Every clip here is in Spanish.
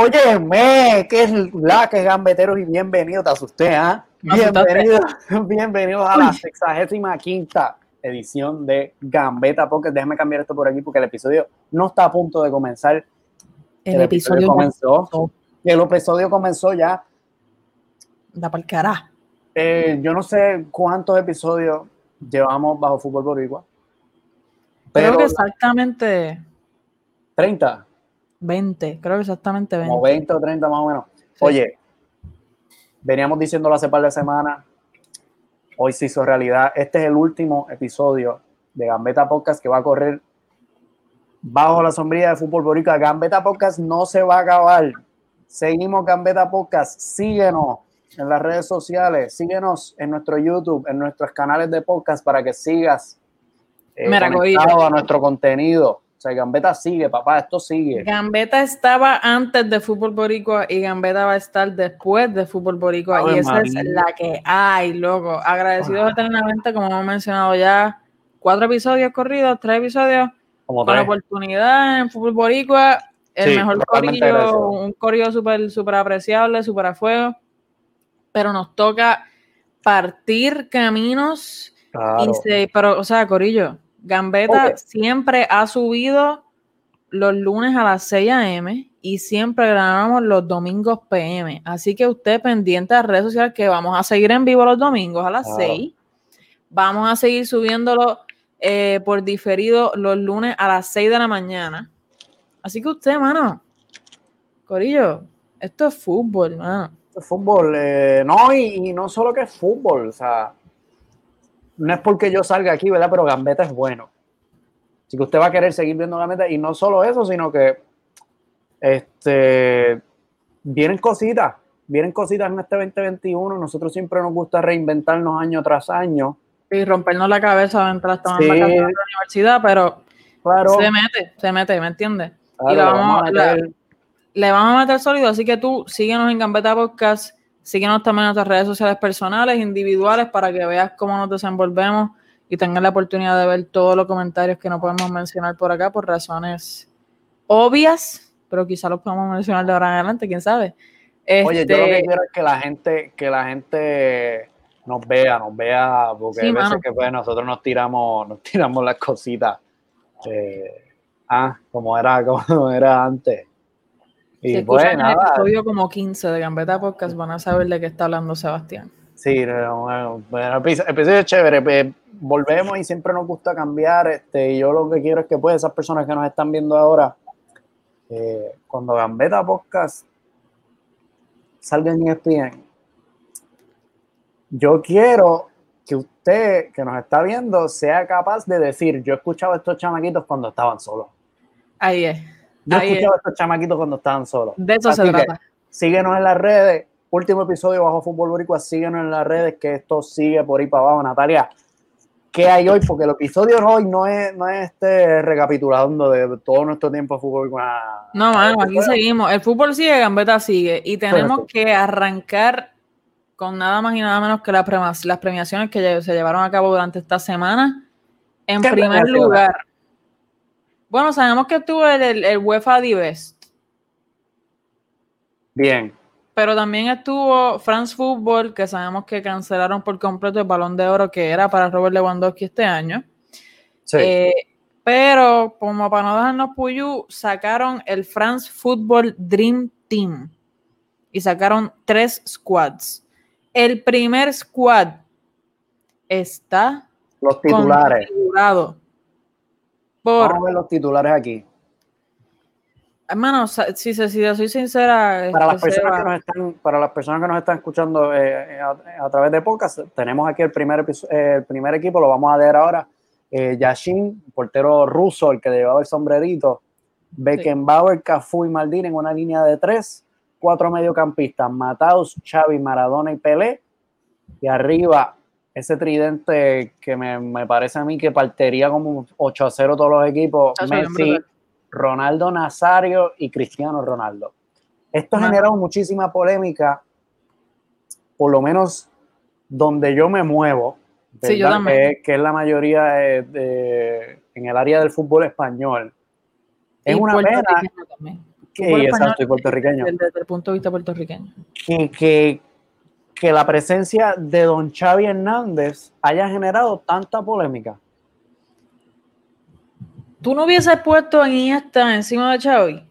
Óyeme, ¿qué es la que gambeteros y bienvenidos? Te asusté, ¿ah? Bienvenidos, bienvenidos a la sexagésima quinta edición de Gambeta Porque Déjame cambiar esto por aquí porque el episodio no está a punto de comenzar. El, episodio, comenzó. El episodio comenzó ya. Da para el cara. Eh, yo no sé cuántos episodios llevamos bajo Fútbol Boricua. Creo que exactamente 30. 20, creo que exactamente 20. Como 20 o 30 más o menos. Oye, veníamos diciéndolo hace par de semanas, hoy se hizo realidad. Este es el último episodio de Gambeta Podcast que va a correr bajo la sombrilla de Fútbol Boricua. Gambeta Podcast no se va a acabar. Seguimos Gambeta Podcast. Síguenos en las redes sociales, síguenos en nuestro YouTube, en nuestros canales de podcast para que sigas eh, conectado a nuestro contenido. O sea, Gambeta sigue, papá, esto sigue. Gambeta estaba antes de Fútbol Boricua y Gambeta va a estar después de Fútbol Boricua. y esa es la que hay, loco. Agradecidos eternamente, como hemos mencionado ya, cuatro episodios corridos, tres episodios, con la oportunidad en Fútbol Boricua, el mejor corillo, un corillo súper super apreciable, súper a fuego. Pero nos toca partir caminos y se, pero, o sea, corillo Gambeta siempre ha subido los lunes a las 6 a.m. y siempre grabamos los domingos p.m. Así que usted pendiente de las redes sociales que vamos a seguir en vivo los domingos a las 6. Vamos a seguir subiéndolo eh, por diferido los lunes a las 6 de la mañana. Así que usted, mano, Corillo, esto es fútbol, mano. Esto es fútbol, eh, no, y, y no solo que es fútbol, o sea, no es porque yo salga aquí, ¿verdad? Pero Gambeta es bueno. Así que usted va a querer seguir viendo Gambeta. Y no solo eso, sino que este, vienen cositas, vienen cositas en este 2021. Nosotros siempre nos gusta reinventarnos año tras año. Y rompernos la cabeza mientras estamos en la universidad, pero se mete, se mete, ¿me entiendes? y le vamos, le vamos a meter sólido, así que tú síguenos en Gambeta Podcast Síguenos también en nuestras redes sociales personales, individuales, para que veas cómo nos desenvolvemos y tengas la oportunidad de ver todos los comentarios que no podemos mencionar por acá por razones obvias, pero quizá los podemos mencionar de ahora en adelante, quién sabe. Oye, yo lo que este, quiero es que la gente, que la gente nos vea, nos vea, porque hay veces que pues, nosotros nos tiramos, nos tiramos las cositas. Eh, ah, como era, como era antes. Y si pues el episodio como 15 de Gambeta Podcast, van a saber de qué está hablando Sebastián. Sí, bueno, el episodio es chévere. Volvemos y siempre nos gusta cambiar. Este, y yo lo que quiero es que pues esas personas que nos están viendo ahora, eh, cuando Gambeta Podcast salga en ESPN, yo quiero que usted que nos está viendo sea capaz de decir, yo he escuchado a estos chamaquitos cuando estaban solos. Ahí es. Yo he escuchado a estos chamaquitos cuando estaban solos. De eso se trata. Síguenos en las redes. Último episodio bajo Fútbol Boricua. Síguenos en las redes que esto sigue por ahí para abajo. Natalia, ¿qué hay hoy? Porque el episodio de hoy no es, no es este recapitulando de todo nuestro tiempo de fútbol. No, mano, aquí seguimos. El fútbol sigue, Gambeta sigue. Y tenemos que arrancar con nada más y nada menos que las, premiaciones que se llevaron a cabo durante esta semana. En primer lugar, bueno, sabemos que estuvo el, el, UEFA Divest. Bien. Pero también estuvo France Football, que sabemos que cancelaron por completo el balón de oro que era para Robert Lewandowski este año. Sí. Eh, pero, como para no dejarnos puyú, sacaron el France Football Dream Team. Y sacaron tres squads. El primer squad está los titulares. Por... Vamos a ver los titulares aquí. Hermano, si, si, soy sincera. Para las, personas que nos están, para las personas que nos están escuchando eh, a, través de podcast, tenemos aquí el primer, eh, el primer equipo, lo vamos a leer ahora. Eh, Yashin, portero ruso, el que llevaba el sombrerito. Beckenbauer, Cafú y Maldini en una línea de tres. Cuatro mediocampistas: Mataus, Xavi, Maradona y Pelé. Y arriba, ese tridente que me, parece a mí que partiría como 8 a 0 todos los equipos, Messi, Ronaldo Nazario y Cristiano Ronaldo. Esto ha generado muchísima polémica, por lo menos donde yo me muevo, que, es, la mayoría en el área del fútbol español. Es una pena exacto, y puertorriqueño. Desde, el punto de vista puertorriqueño. Que, que, la presencia de don Xavi Hernández haya generado tanta polémica. ¿Tú no hubieses puesto a Iniesta encima de Xavi?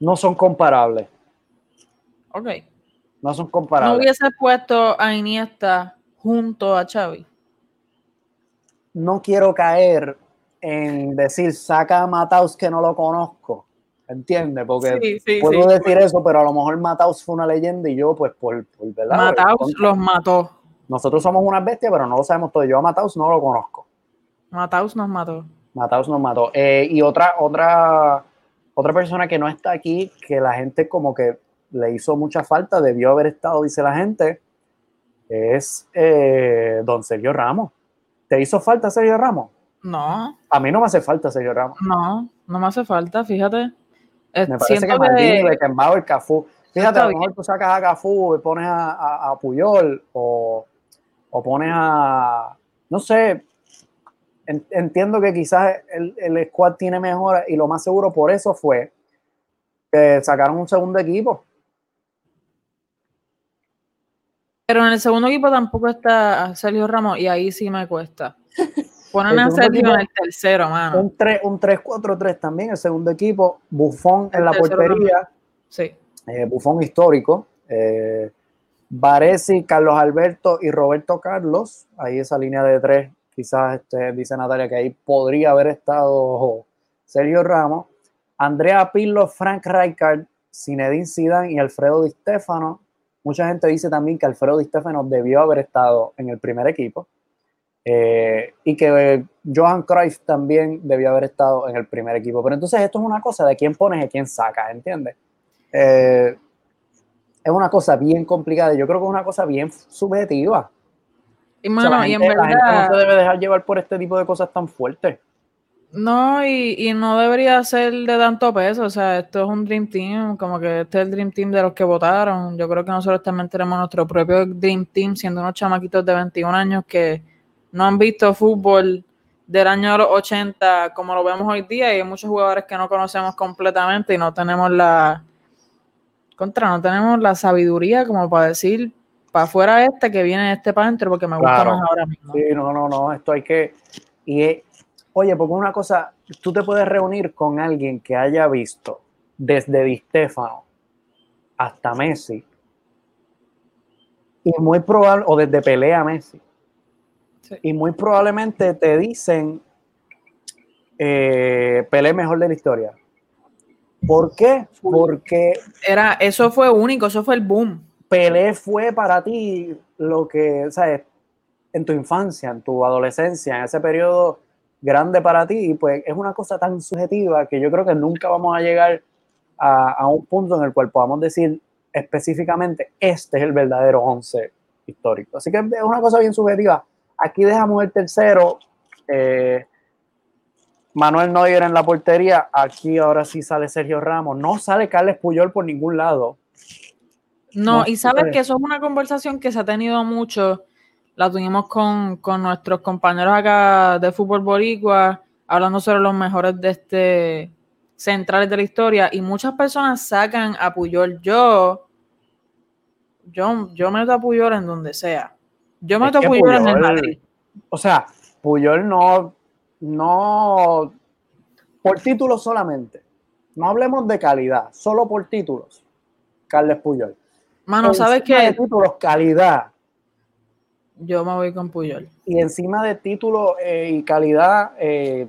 No son comparables. Ok. No son comparables. ¿No hubieses puesto a Iniesta junto a Xavi? No quiero caer en decir saca a Mataus que no lo conozco. ¿Entiendes? Porque puedo decir eso, pero a lo mejor Mataus fue una leyenda y yo, pues, por, por verdad. Mataus los mató. Nosotros somos unas bestias, pero no lo sabemos todo. Yo a Mataus no lo conozco. Mataus nos mató. Mataus nos mató. Eh, y otra, otra, otra persona que no está aquí, que la gente como que le hizo mucha falta, debió haber estado, dice la gente, es eh, don Sergio Ramos. ¿Te hizo falta Sergio Ramos? No. A mí no me hace falta Sergio Ramos. No, no me hace falta, fíjate. Me parece que Maldini, Beckenbauer, Cafú. Fíjate, a lo mejor tú sacas a Cafú y pones a, a, Puyol o, o, pones a, no sé, entiendo que quizás el, el squad tiene mejora y lo más seguro por eso fue que sacaron un segundo equipo. Pero en el segundo equipo tampoco está Sergio Ramos y ahí sí me cuesta. Ponen a Sergio en el tercero, mano. Un 3-4-3 también, el segundo equipo. Bufón en la portería. Sí. Eh, Bufón histórico. Eh, Carlos Alberto y Roberto Carlos. Ahí esa línea de tres, quizás este, dice Natalia que ahí podría haber estado Sergio Ramos. Andrea Pirlo, Frank Rijkaard, Zinedine Zidane y Alfredo Di Stefano. Mucha gente dice también que Alfredo Di Stefano debió haber estado en el primer equipo. Eh, y que Johan Cruyff también debió haber estado en el primer equipo. Pero entonces esto es una cosa de quién pones y quién saca, ¿entiendes? Eh, es una cosa bien complicada. Yo creo que es una cosa bien subjetiva. Y, mano, y en verdad, no se debe dejar llevar por este tipo de cosas tan fuertes. No, y, y, no debería ser de tanto peso. O sea, esto es un Dream Team, como que este es el Dream Team de los que votaron. Yo creo que nosotros también tenemos nuestro propio Dream Team, siendo unos chamaquitos de 21 años que no han visto fútbol del año 80 como lo vemos hoy día y hay muchos jugadores que no conocemos completamente y no tenemos la contra, no tenemos la sabiduría como para decir para afuera este que viene este para adentro porque me gusta más ahora mismo. Sí, no, no, no, esto hay que y oye, porque una cosa, tú te puedes reunir con alguien que haya visto desde Di Stefano hasta Messi y muy probable o desde pelea Messi y muy probablemente te dicen eh, Pelé mejor de la historia. ¿Por qué? Porque era eso fue único, eso fue el boom. Pelé fue para ti lo que, ¿sabes? En tu infancia, en tu adolescencia, en ese periodo grande para ti, y pues es una cosa tan subjetiva que yo creo que nunca vamos a llegar a, a un punto en el cual podamos decir específicamente este es el verdadero once histórico. Así que es una cosa bien subjetiva. Aquí dejamos el tercero. Eh, Manuel Neuer en la portería. Aquí ahora sí sale Sergio Ramos. No sale Carles Puyol por ningún lado. No, y sabes que eso es una conversación que se ha tenido mucho. La tuvimos con, nuestros compañeros acá de fútbol boricua, hablando sobre los mejores de este centrales de la historia. Y muchas personas sacan a Puyol. Yo, yo, yo meto a Puyol en donde sea. Yo meto a Puyol, en el Madrid. O sea, Puyol no, no, por títulos solamente. No hablemos de calidad, solo por títulos. Carles Puyol. Mano, ¿sabes qué? de títulos, calidad. Yo me voy con Puyol. Y encima de títulos eh, y calidad, eh,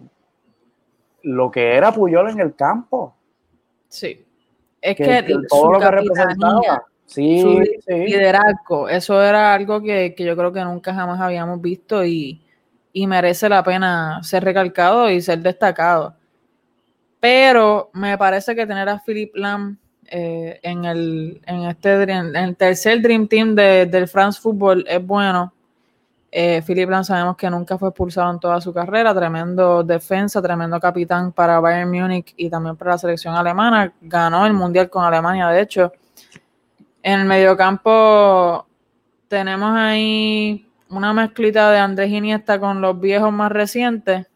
lo que era Puyol en el campo. Sí. Es que, todo lo que representaba Sí, liderazgo. Eso era algo que, yo creo que nunca jamás habíamos visto y, merece la pena ser recalcado y ser destacado. Pero me parece que tener a Philip Lam eh, en, el, en, este, en el tercer Dream Team del France Football es bueno. Eh, Philip Lam sabemos que nunca fue expulsado en toda su carrera, tremendo defensa, tremendo capitán para Bayern Múnich y también para la selección alemana. Ganó el Mundial con Alemania, de hecho. En el mediocampo tenemos ahí una mezclita de Andrés Iniesta con los viejos más recientes.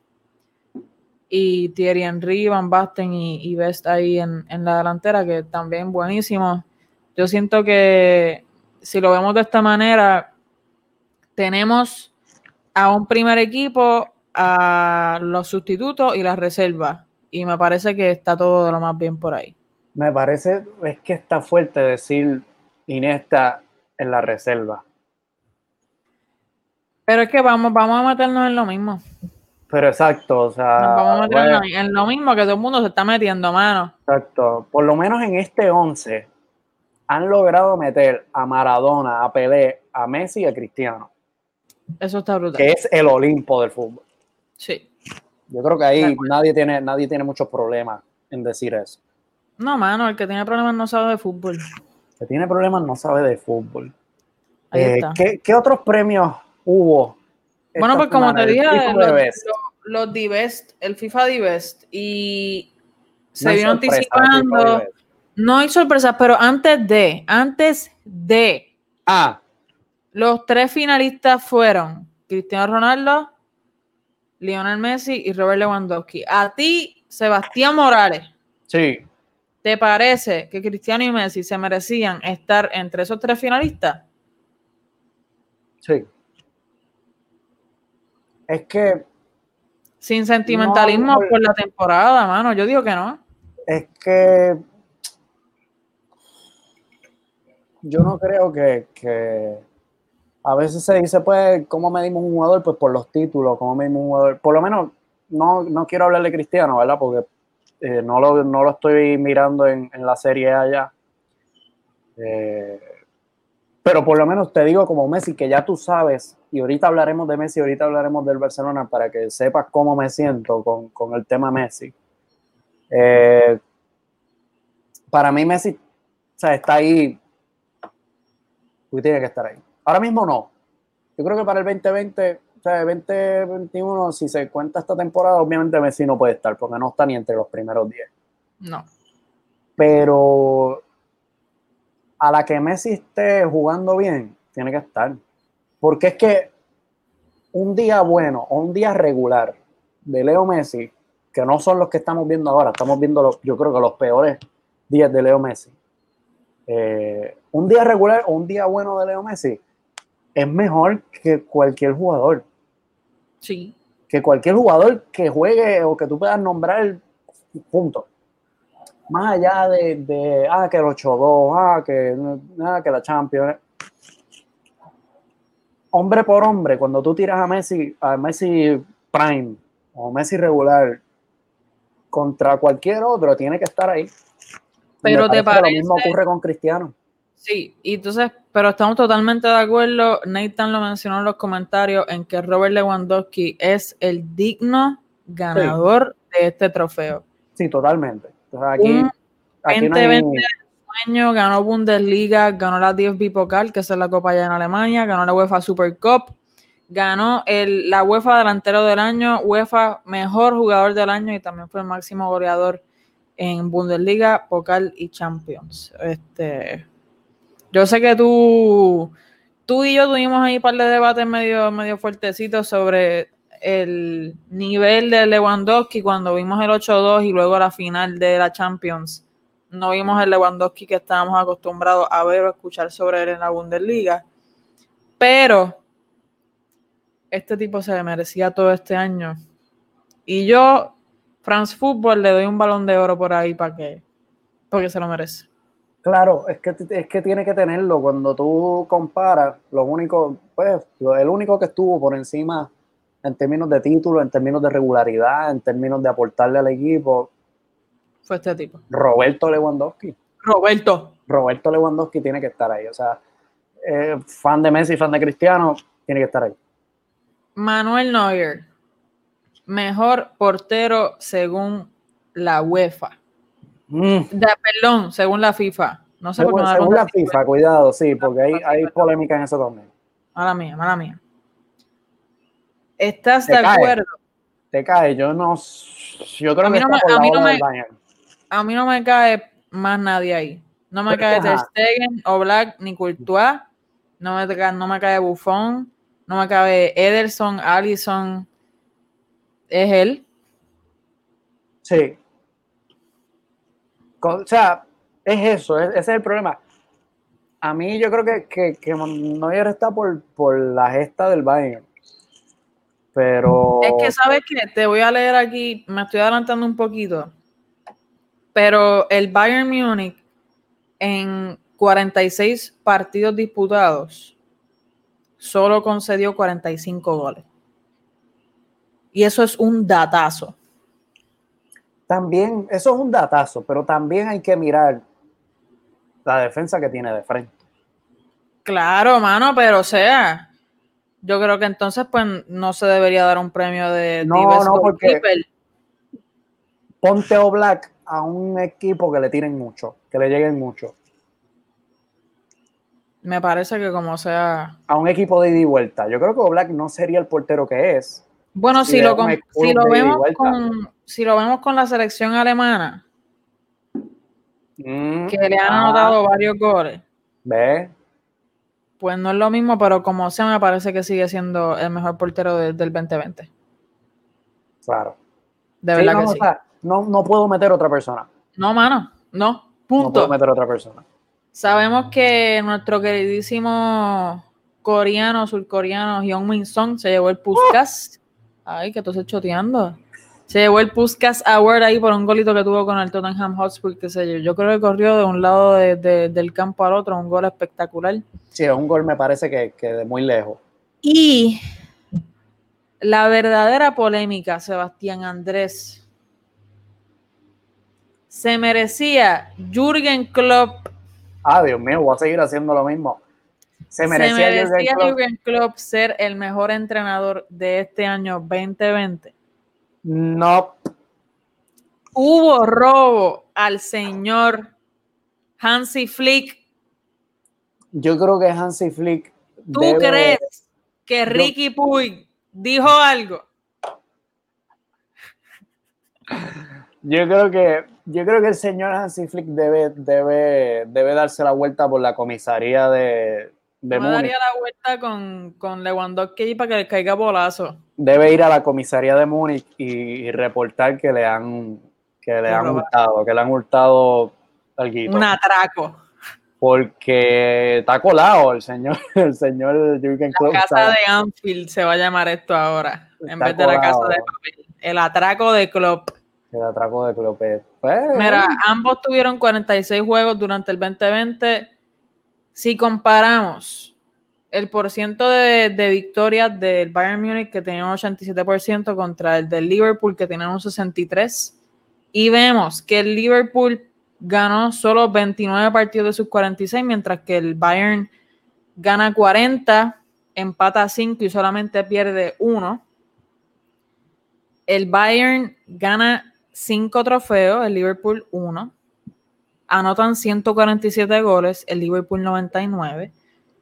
y Thierry Henry, Van Basten y, y Best ahí en, la delantera, que también buenísimo. Yo siento que si lo vemos de esta manera, tenemos a un primer equipo, a los sustitutos y las reservas. Y me parece que está todo de lo más bien por ahí. Me parece, es que está fuerte decir Inesta en la reserva. Pero es que vamos, vamos a meternos en lo mismo. Pero exacto, o sea. vamos a meternos en lo mismo que todo el mundo se está metiendo, mano. Exacto. Por lo menos en este 11 han logrado meter a Maradona, a Pelé, a Messi y a Cristiano. Eso está brutal. Que es el Olimpo del fútbol. Sí. Yo creo que ahí nadie tiene, nadie tiene muchos problemas en decir eso. No, mano, el que tiene problemas no sabe de fútbol. Que tiene problemas no sabe de fútbol. Eh, ¿qué, otros premios hubo? Bueno, pues como te dije, los, Divest, el FIFA Divest, y se vino anticipando. No hay sorpresas, pero antes de, antes de. Ah. Los tres finalistas fueron Cristiano Ronaldo, Lionel Messi y Robert Lewandowski. A ti, Sebastián Morales. Sí. ¿Te parece que Cristiano y Messi se merecían estar entre esos tres finalistas? Sí. Es que. Sin sentimentalismo por la temporada, mano. Yo digo que no. Es que. Yo no creo que, que a veces se dice, pues, ¿cómo medimos un jugador? Pues por los títulos, ¿cómo medimos un jugador? Por lo menos, no, no quiero hablar de Cristiano, ¿verdad? Porque eh, no, lo, no, lo, estoy mirando en, en la serie allá. Eh, pero por lo menos te digo como Messi, que ya tú sabes, y ahorita hablaremos de Messi, ahorita hablaremos del Barcelona para que sepas cómo me siento con, con el tema Messi. Eh, para mí Messi o sea, está ahí, y tiene que estar ahí. Ahora mismo no. Yo creo que para el 2020, o sea, 2021, si se cuenta esta temporada, obviamente Messi no puede estar, porque no está ni entre los primeros 10. No. Pero a la que Messi esté jugando bien, tiene que estar. Porque es que un día bueno o un día regular de Leo Messi, que no son los que estamos viendo ahora, estamos viendo los, yo creo que los peores días de Leo Messi. Eh, un día regular o un día bueno de Leo Messi es mejor que cualquier jugador. Sí. Que cualquier jugador que juegue o que tú puedas nombrar, punto. Más allá de, ah, que el 8-2, ah, que, ah, que la Champions. Hombre por hombre, cuando tú tiras a Messi, a Messi Prime o Messi regular contra cualquier otro, tiene que estar ahí. Pero te parece. Lo mismo ocurre con Cristiano. Sí, y entonces, pero estamos totalmente de acuerdo. Nathan lo mencionó en los comentarios en que Robert Lewandowski es el digno ganador de este trofeo. Sí, totalmente. aquí, Un aquí 20, año ganó Bundesliga, ganó la DFB Pokal, que es la Copa allá en Alemania, ganó la UEFA Super Cup, ganó el, la UEFA delantero del año, UEFA mejor jugador del año y también fue el máximo goleador en Bundesliga, Pokal y Champions. Este, yo sé que tú, tú y yo tuvimos ahí un par de debates medio, medio fuertecitos sobre el nivel de Lewandowski cuando vimos el 8-2 y luego la final de la Champions. No vimos el Lewandowski que estábamos acostumbrados a ver o escuchar sobre él en la Bundesliga. Pero este tipo se merecía todo este año. Y yo, France Football, le doy un balón de oro por ahí para que, porque se lo merece. Claro, es que, es que tiene que tenerlo. Cuando tú comparas, lo único, pues, el único que estuvo por encima en términos de título, en términos de regularidad, en términos de aportarle al equipo. Fue este tipo. Roberto Lewandowski. Roberto. Roberto Lewandowski tiene que estar ahí. O sea, eh, fan de Messi, fan de Cristiano, tiene que estar ahí. Manuel Neuer, mejor portero según la UEFA. Mm. perdón, según la FIFA. No sé según, según la FIFA, cuidado, sí, porque hay, hay polémica en eso también. Mala mía, mala mía. ¿Estás de acuerdo? Te cae, yo no. Yo creo a mí no me, a, mí no me, a mí no me cae más nadie ahí. No me cae Ter Stegen, Black ni Courtois. No me, no me cae Buffon. No me cae Ederson, Allison. Es él. Sí. O sea, es eso, ese es el problema. A mí yo creo que, que, que Neuer por, la gesta del Bayern. Pero. Es que, ¿sabes qué? Te voy a leer aquí, me estoy adelantando un poquito. Pero el Bayern Múnich en 46 partidos disputados solo concedió 45 goles. Y eso es un datazo. También, eso es un datazo, pero también hay que mirar la defensa que tiene de frente. Claro, mano, pero o sea, yo creo que entonces pues no se debería dar un premio de no, no, porque ponte o Black a un equipo que le tiren mucho, que le lleguen mucho. Me parece que como sea. A un equipo de ida y vuelta. Yo creo que Black no sería el portero que es. Bueno, si, lo, si lo vemos con, si lo vemos con la selección alemana, mm, que le han anotado varios goles. Pues no es lo mismo, pero como sea, me parece que sigue siendo el mejor portero del 2020. Claro. De verdad no, que sí. no, no puedo meter otra persona. No, mano. No. Punto. No puedo meter otra persona. Sabemos que nuestro queridísimo coreano, surcoreano, Hyun Min Song se llevó el Puskas. Ay, que estás choteando. Se llevó el Puskas Award ahí por un golito que tuvo con el Tottenham Hotspur, que se yo creo que corrió de un lado del campo al otro, un gol espectacular. Sí, es un gol me parece que, que de muy lejos. Y la verdadera polémica, Sebastián Andrés, se merecía Jürgen Klopp ah, Dios mío, voy a seguir haciendo lo mismo. Se merecía, Jürgen, Klopp. ser el mejor entrenador de este año 2020. No. Hubo robo al señor Hansi Flick. Yo creo que Hansi Flick. ¿Tú crees que Ricky Puig dijo algo? Yo creo que yo creo que el señor Hansi Flick debe, debe, debe darse la vuelta por la comisaría de, de Me daría la vuelta con, con Lewandowski para que le caiga bolazo. Debe ir a la comisaría de Múnich y, reportar que le han que le han hurtado, que le han hurtado algo. Un atraco. Porque está colado el señor, el señor Jürgen Klopp. La casa de Anfield se va a llamar esto ahora, en vez de la casa de papel. El atraco de Klopp. El atraco de Clopet. Pues, Mira, ambos tuvieron 46 juegos durante el 2020. Si comparamos el porciento de, de victorias del Bayern Múnich, que tenía un 87%, contra el del Liverpool, que tenía un 63%, y vemos que el Liverpool ganó solo 29 partidos de sus 46, mientras que el Bayern gana 40, empata 5 y solamente pierde 1. El Bayern gana cinco trofeos, el Liverpool 1. Anotan 147 goles, el Liverpool 99.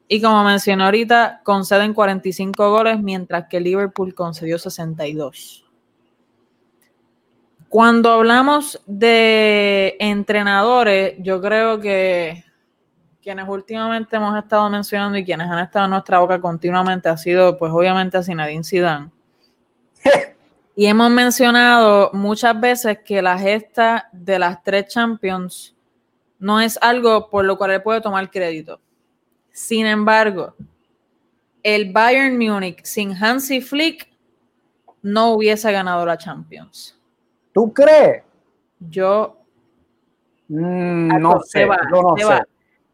Y como mencioné ahorita, conceden 45 goles, mientras que el Liverpool concedió 62. Cuando hablamos de entrenadores, yo creo que quienes últimamente hemos estado mencionando y quienes han estado en nuestra boca continuamente ha sido, pues obviamente, a Zinedine Zidane. Y hemos mencionado muchas veces que la gesta de las tres Champions no es algo por lo cual él puede tomar crédito. Sin embargo, el Bayern Múnich sin Hansi Flick no hubiese ganado la Champions. ¿Tú crees? Yo mm, no sé, no sé.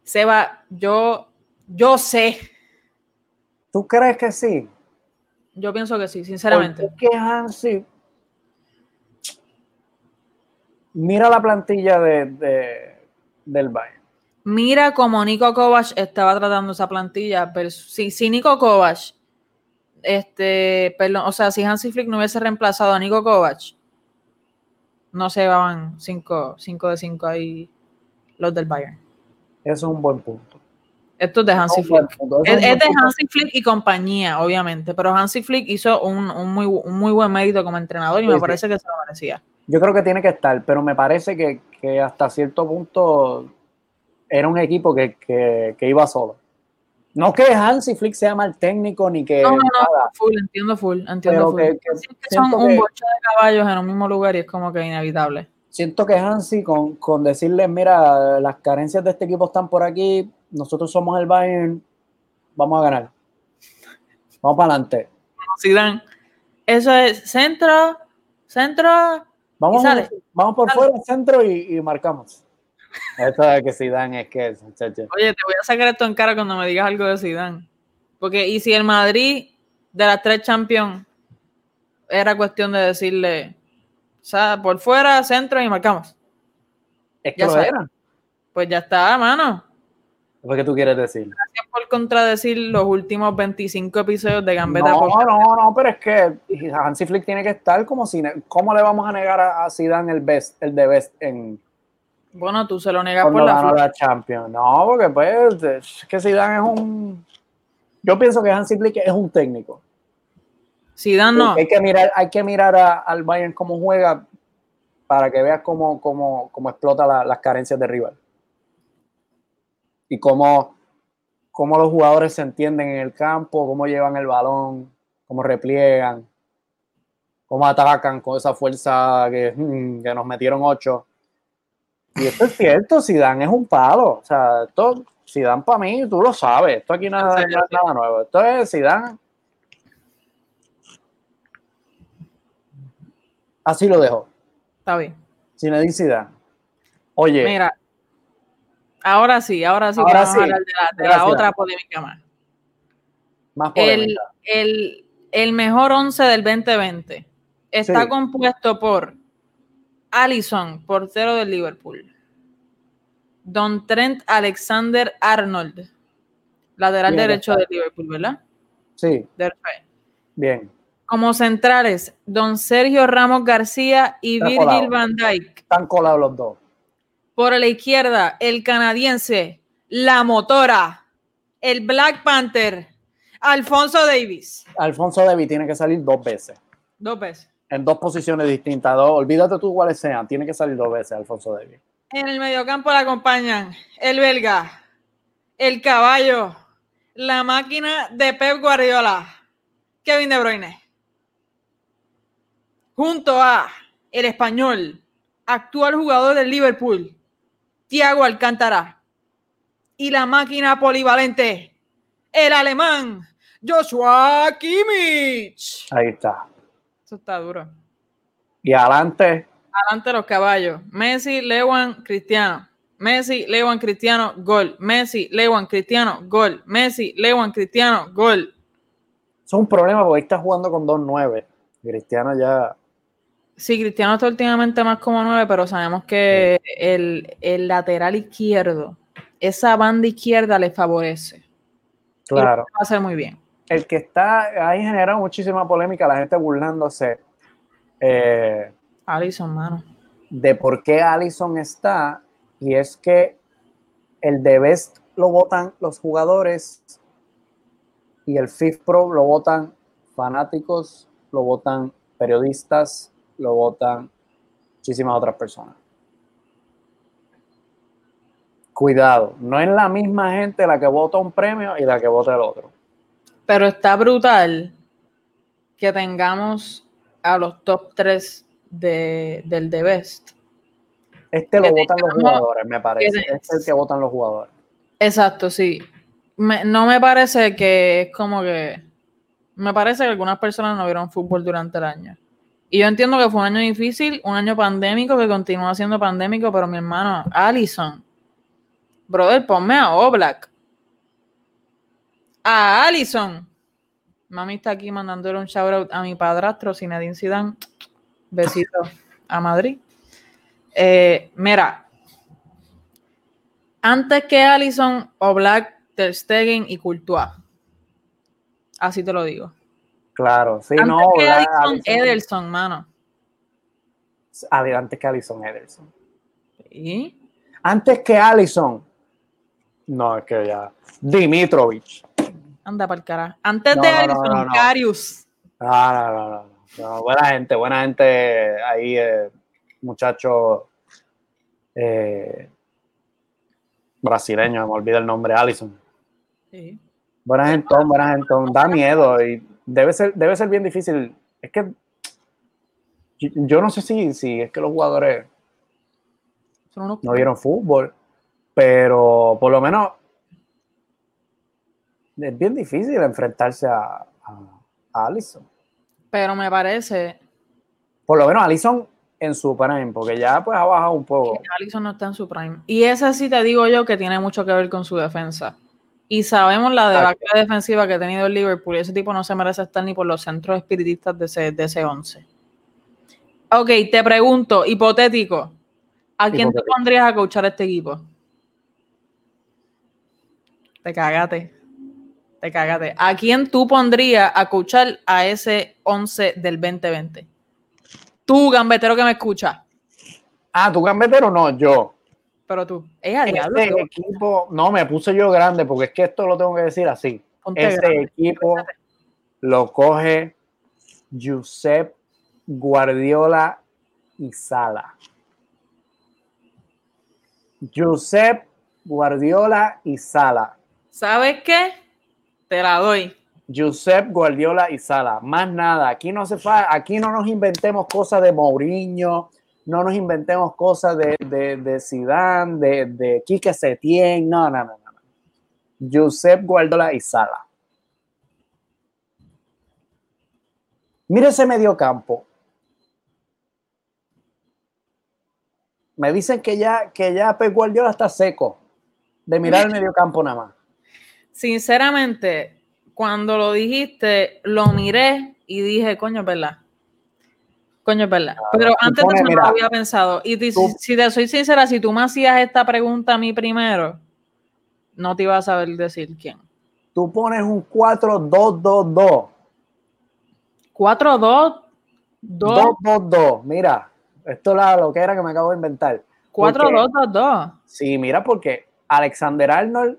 Seba, yo, yo sé. ¿Tú crees que sí? Yo pienso que sí, sinceramente. ¿Por qué Hansi? Mira la plantilla de, del Bayern. Mira cómo Nico Kovac estaba tratando esa plantilla, pero si, si Nico Kovac, este, perdón, o sea, si Hansi Flick no hubiese reemplazado a Nico Kovac, no se llevaban 5 de 5 ahí los del Bayern. Eso es un buen punto. Esto es de Hansi Flick. Es, de Hansi Flick y compañía, obviamente, pero Hansi Flick hizo un, muy, muy, buen mérito como entrenador y me parece que se lo merecía. Yo creo que tiene que estar, pero me parece que, hasta cierto punto era un equipo que, iba solo. No que Hansi Flick sea mal técnico ni que. No, no, no, full, entiendo full, entiendo full. Que, son un boche de caballos en un mismo lugar y es como que inevitable. Siento que Hansi, con, con decirle, mira, las carencias de este equipo están por aquí, nosotros somos el Bayern, vamos a ganar. Vamos para adelante. Zidane. Eso es centro, centro. Vamos, vamos por fuera, centro y, y marcamos. Eso de que Zidane es que es, Oye, te voy a sacar esto en cara cuando me digas algo de Zidane. Porque, y si el Madrid de las tres Champions era cuestión de decirle, o sea, por fuera, centro y marcamos. Es que ya lo era. Pues ya está, mano. ¿Qué que tú quieres decir? Gracias por contradecir los últimos 25 episodios de Gambetta. No, no, no, pero es que Hansi Flick tiene que estar como si... ¿Cómo le vamos a negar a, Zidane el best, el de best en, bueno, tú se lo negas por la, la Champions. No, porque pues es que Zidane es un yo pienso que Hansi Flick es un técnico. Zidane no. Hay que mirar, hay que mirar al Bayern cómo juega para que veas cómo, cómo, cómo explota las carencias de rival. Y cómo, cómo los jugadores se entienden en el campo, cómo llevan el balón, cómo repliegan, cómo atacan con esa fuerza que, mm, que nos metieron ocho y esto es cierto, Zidane es un palo. O sea, esto, Zidane para mí, tú lo sabes. Esto aquí nada, no es nada nuevo. Esto es Zidane. Así lo dejo. Está bien. Zinedine Zidane. Oye. Mira, ahora sí, ahora sí ahora vamos a hablar de la, otra polémica más. Más polémica. El, el, mejor 11 del 2020 está compuesto por Allison, portero del Liverpool. Don Trent Alexander Arnold, lateral derecho del Liverpool, ¿verdad? Sí. Bien. Como centrales, Don Sergio Ramos García y Virgil van Dijk. Están colados los dos. Por la izquierda, el canadiense, la motora, el Black Panther, Alfonso Davis. Alfonso Davis tiene que salir dos veces. Dos veces en dos posiciones distintas. olvídate tú cuáles sean. Tiene que salir dos veces Alfonso Davis. En el mediocampo le acompañan el belga, el caballo, la máquina de Pep Guardiola, Kevin De Bruyne. Junto a el español, actual jugador del Liverpool, Thiago Alcántara. Y la máquina polivalente, el alemán, Joshua Kimmich. Ahí está está duro. Y adelante. Adelante los caballos. Messi, Lewan, Cristiano. Messi, Lewan, Cristiano, gol. Messi, Lewan, Cristiano, gol. Messi, Lewan, Cristiano, gol. Eso es un problema porque está jugando con 2-9. Cristiano ya. Sí, Cristiano está últimamente más como 9, pero sabemos que el, el, lateral izquierdo, esa banda izquierda le favorece. Claro. va a ser muy bien el que está ahí generado muchísima polémica, la gente burlándose. Eh, Allison, mano. De por qué Allison está, y es que el de Best lo votan los jugadores y el FIF Pro lo votan fanáticos, lo votan periodistas, lo votan muchísimas otras personas. Cuidado, no es la misma gente la que vota un premio y la que vota el otro. Pero está brutal que tengamos a los top 3 de, del The Best. Este lo votan los jugadores, me parece. este es el que votan los jugadores. Exacto, sí. no me parece que es como que. Me parece que algunas personas no vieron fútbol durante el año. Y yo entiendo que fue un año difícil, un año pandémico que continúa siendo pandémico, pero mi hermano, Allison, brother, ponme a Oblak a Allison. Mami está aquí mandándole un shout out a mi padrastro, Zinedine Zidane. Besito a Madrid. Eh, mira, antes que Allison, Black, Ter Stegen y Courtois. Así te lo digo. Claro, sí, antes no. Que Allison, Ederson, mano. Adelante que Allison Ederson. ¿Y? Antes que Allison. No, es que ya. Dimitrovich. Anda para el cara. Antes de Allison, no, no, no, no, Buena gente, buena gente ahí, eh, muchacho eh, brasileño, me olvida el nombre, Allison. Sí. Buenagentón, Buenagentón, da miedo y debe ser, debe ser bien difícil. Es que yo no sé si, si es que los jugadores no vieron fútbol, pero por lo menos es bien difícil enfrentarse a, a, Allison. Pero me parece. Por lo menos Allison en su prime, porque ya pues ha bajado un poco. Allison no está en su prime. Y esa sí te digo yo que tiene mucho que ver con su defensa. Y sabemos la debacle defensiva que ha tenido el Liverpool y ese tipo no se merece estar ni por los centros espiritistas de ese, de ese 11. Ok, te pregunto, hipotético, ¿a quién te pondrías a coachar este equipo? Te cagate. Te cagate. ¿A quién tú pondrías a coachar a ese 11 del 2020? Tú, gambetero que me escucha. Ah, tú gambetero, no, yo. Pero tú, es este equipo, no, me puse yo grande porque es que esto lo tengo que decir así. este equipo lo coge Giuseppe Guardiola y Sala. Giuseppe Guardiola y Sala. ¿Sabes qué? Te la doy. Giuseppe Guardiola y Sala. Más nada. Aquí no se fa aquí no nos inventemos cosas de Mourinho, no nos inventemos cosas de, de, de Zidane, de, de Quique Setién, no, no, no, no. Josep Guardiola y Sala. Mire ese mediocampo. Me dicen que ya, que ya Pep Guardiola está seco de mirar el mediocampo nada más. Sinceramente, cuando lo dijiste, lo miré y dije, coño, ¿verdad? Coño, es verdad. Pero antes de eso no lo había pensado. Y si te soy sincera, si tú me hacías esta pregunta a mí primero, no te iba a saber decir quién. Tú pones un 4-2-2-2. 4-2-2. 2-2-2. Mira, esto es lo que era que me acabo de inventar. 4-2-2-2. Sí, mira, porque Alexander Arnold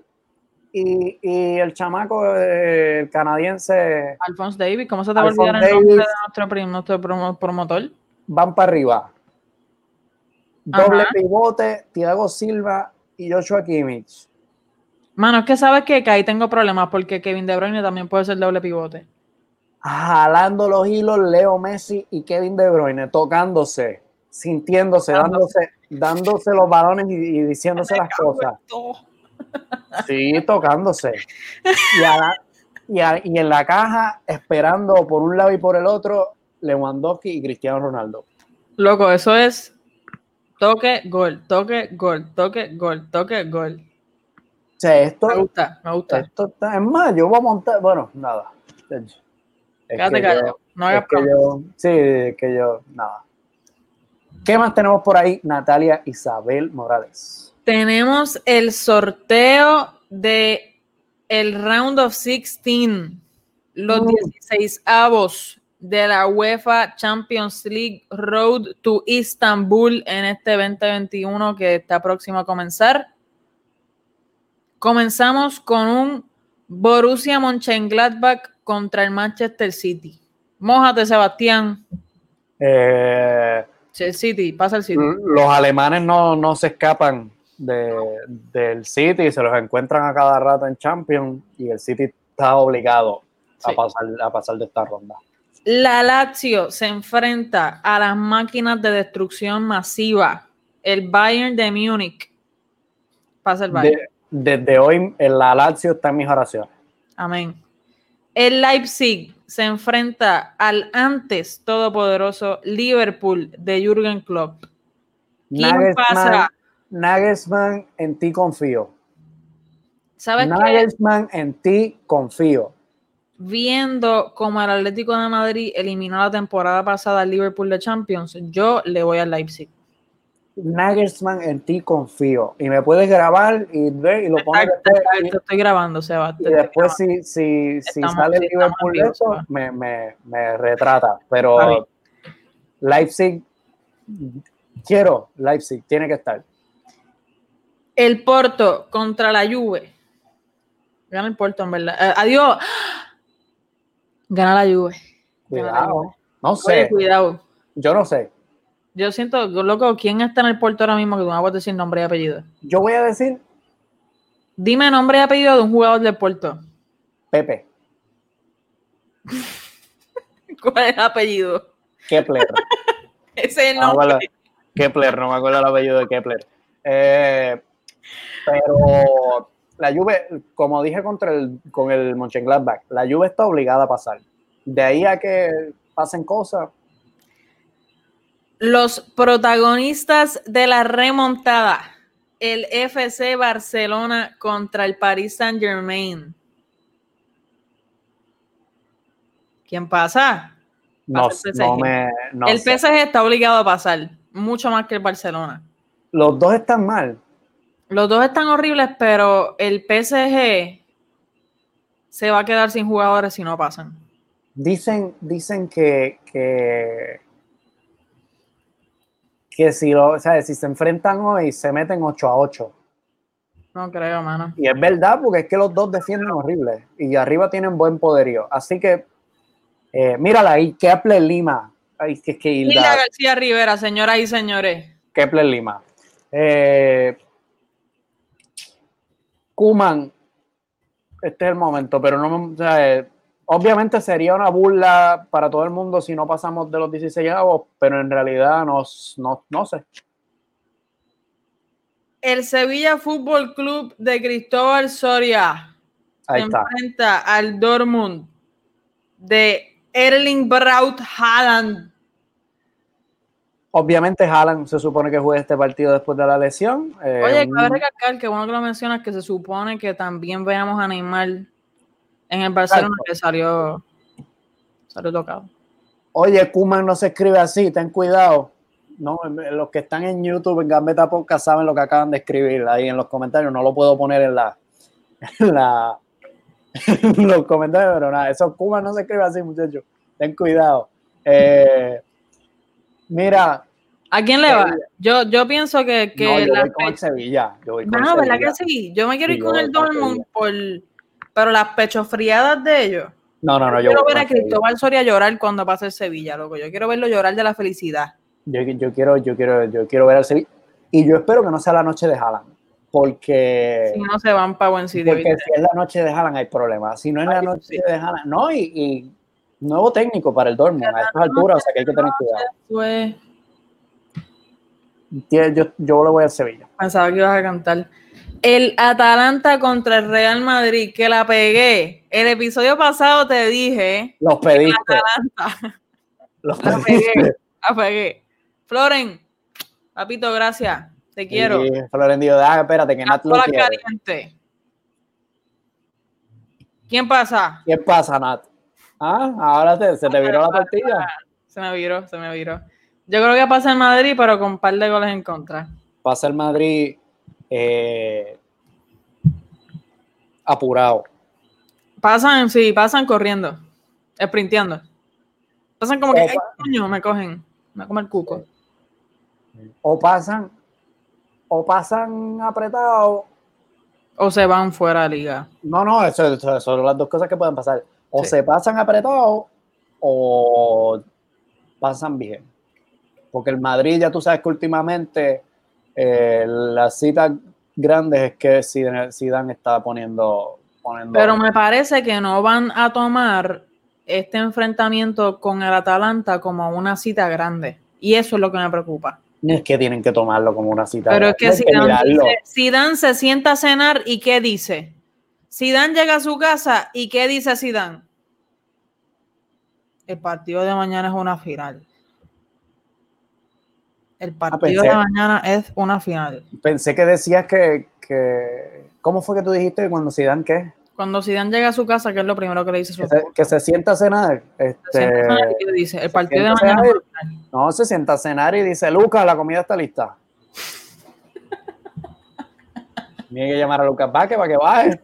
y, y el chamaco el canadiense. Alphonse Davis, ¿cómo se te va a olvidar el nombre de nuestro, nuestro promotor? Van para arriba. Doble pivote, Thiago Silva y Joshua Kimmich. Mano, es que sabes que, ahí tengo problemas porque Kevin De Bruyne también puede ser doble pivote. Jalando los hilos, Leo Messi y Kevin De Bruyne, tocándose, sintiéndose, dándose, dándose los balones y, y diciéndose las cosas. Sí, tocándose. Y, y, en la caja, esperando por un lado y por el otro, Lewandowski y Cristiano Ronaldo. Loco, eso es toque, gol, toque, gol, toque, gol, toque, gol. Sí, esto, me gusta, me gusta. Esto está, es más, yo voy a montar, bueno, nada. Quédate callado, no hagas yo, Sí, que yo, nada. ¿Qué más tenemos por ahí? Natalia Isabel Morales tenemos el sorteo de el Round of 16, los 16 avos de la UEFA Champions League Road to Istanbul en este 2021 que está próximo a comenzar. Comenzamos con un Borussia Mönchengladbach contra el Manchester City. Mójate, Sebastián. Eh, el City, pasa el City. Los alemanes no, no se escapan de, del City, se los encuentran a cada rato en Champions y el City está obligado a, pasar, a pasar de esta ronda. La Lazio se enfrenta a las máquinas de destrucción masiva, el Bayern de Múnich. Pasa el Bayern. desde hoy, el la Lazio está en mis oraciones. Amén. El Leipzig se enfrenta al antes todopoderoso Liverpool de Jürgen Klopp. ¿Quién pasa Nagelsmann, en ti confío. ¿Sabes Nagelsmann, en ti confío. Viendo cómo el Atlético de Madrid eliminó la temporada pasada al Liverpool de Champions, yo le voy al Leipzig. Nagelsmann, en ti confío. Y me puedes grabar y ver y lo pongo después. Te estoy grabando, Seba. Y después, si, si, si sale el Liverpool eso, me, me, me retrata. Pero Leipzig, quiero Leipzig, tiene que estar. El Porto contra la Juve. Gana el Porto, en verdad. Eh, adiós. Gana la Juve. Cuidado. No sé. cuidado. Yo no sé. Yo siento, loco, ¿quién está en el Porto ahora mismo que tú no a decir nombre y apellido? Yo voy a decir. Dime nombre y apellido de un jugador del Porto. Pepe. ¿Cuál es el apellido? Kepler. Ese No, no. bueno, Kepler, no me acuerdo el apellido de Kepler. Eh, pero la Juve, como dije contra el, con el Mönchengladbach, la Juve está obligada a pasar. De ahí a que pasen cosas, Los protagonistas de la remontada. El FC Barcelona contra el Paris Saint Germain. ¿Quién pasa? no, Pasa el no PSG. me... no el sé. PSG está obligado a pasar. Mucho más que el Barcelona. Los dos están mal. Los dos están horribles, pero el PSG se va a quedar sin jugadores si no pasan. Dicen, dicen que, que, que si, lo, o sea, si se enfrentan hoy se meten 8 a 8. No creo, mano. Y es verdad, porque es que los dos defienden horrible y arriba tienen buen poderío. Así que, eh, mírala ahí, Kepler Lima. Ay, que, que Hilda, Hilda García Rivera, señoras y señores. Kepler Lima. Eh, Kuman, este es el momento, pero no me- o sea, eh, obviamente sería una burla para todo el mundo si no pasamos de los 16 avos, pero en realidad no, no, no sé. El Sevilla Fútbol Club de Cristóbal Soria se enfrenta al Dortmund de Erling Braut Haaland. Obviamente Haaland se supone que juega este partido después de la lesión. eh, Oye, cabe recalcar que bueno que lo mencionas, que se supone que también veamos a Neymar en el Barcelona que salió, salió tocado. Oye, Kuman no se escribe así, ten cuidado. No, los que están en YouTube, en Gambeta Podcast, saben lo que acaban de escribir ahí en los comentarios. No lo puedo poner en la, en la en los comentarios, pero nada, eso Kuman no se escribe así, muchachos. Ten cuidado. Eh, mira, ¿A quién le va? Sevilla. Yo, yo pienso que, que no, yo la voy con el Sevilla. Yo voy con No, el ¿verdad que sí? Yo me quiero Sí, ir yo con el Dortmund por, pero las pechofriadas de ellos. No, no, no, yo, quiero voy ver a. Cristóbal Soria llorar cuando pase el Sevilla, loco. Yo quiero verlo llorar de la felicidad. Yo, yo quiero, yo quiero, yo quiero ver al Sevilla. Y yo espero que no sea la noche de Haaland. Porque, Si no se van para buen sitio. porque si es la noche de Haaland hay problemas. Si no es la noche sí. de Haaland, no, y, y nuevo técnico para el Dortmund a estas alturas, o sea que hay que tener cuidado. Tie- Yo, yo le voy al Sevilla. pensaba que ibas a cantar. El Atalanta contra el Real Madrid, que la pegué. El episodio pasado te dije, Los pediste. Atalanta, Los la pegué, la pegué. Floren, papito, gracias. Te quiero. Y Florendio, ah, espérate, que Nat lo quiere. caliente. ¿Quién pasa? ¿Qué pasa, Nat? Ah, ahora te- se te viró la tortilla. Se me viró, se me viró. Yo creo que pasa en Madrid, pero con un par de goles en contra. Pasa el Madrid eh, apurado. Pasan, sí, pasan corriendo, sprinteando. Pasan como que, ay, coño, me cogen, me come el cuco. O pasan, o pasan apretados. O se van fuera de liga. No, no, eso, eso- son las dos cosas que pueden pasar. O Sí. se pasan apretados o pasan bien. Porque el Madrid, ya tú sabes que últimamente eh, las citas grandes es que Zidane, Zidane está poniendo, poniendo Pero me parece que no van a tomar este enfrentamiento con el Atalanta como una cita grande. Y eso es lo que me preocupa. No es que tienen que tomarlo como una cita. Pero es que Zidane, dice- Zidane se sienta a cenar y ¿qué dice? Zidane llega a su casa y ¿qué dice Zidane? El partido de mañana es una final. El partido pensé- de mañana es una final. Pensé que decías que, que- ¿Cómo fue que tú dijiste cuando Zidane qué? Cuando Zidane llega a su casa, ¿qué es lo primero que le dice su Que se, que se sienta a cenar. Se sienta a cenar Este, y ¿qué dice? El partido de mañana es una final. no, se sienta a cenar y dice, Lucas, la comida está lista. Tiene que llamar a Lucas Vázquez para que baje.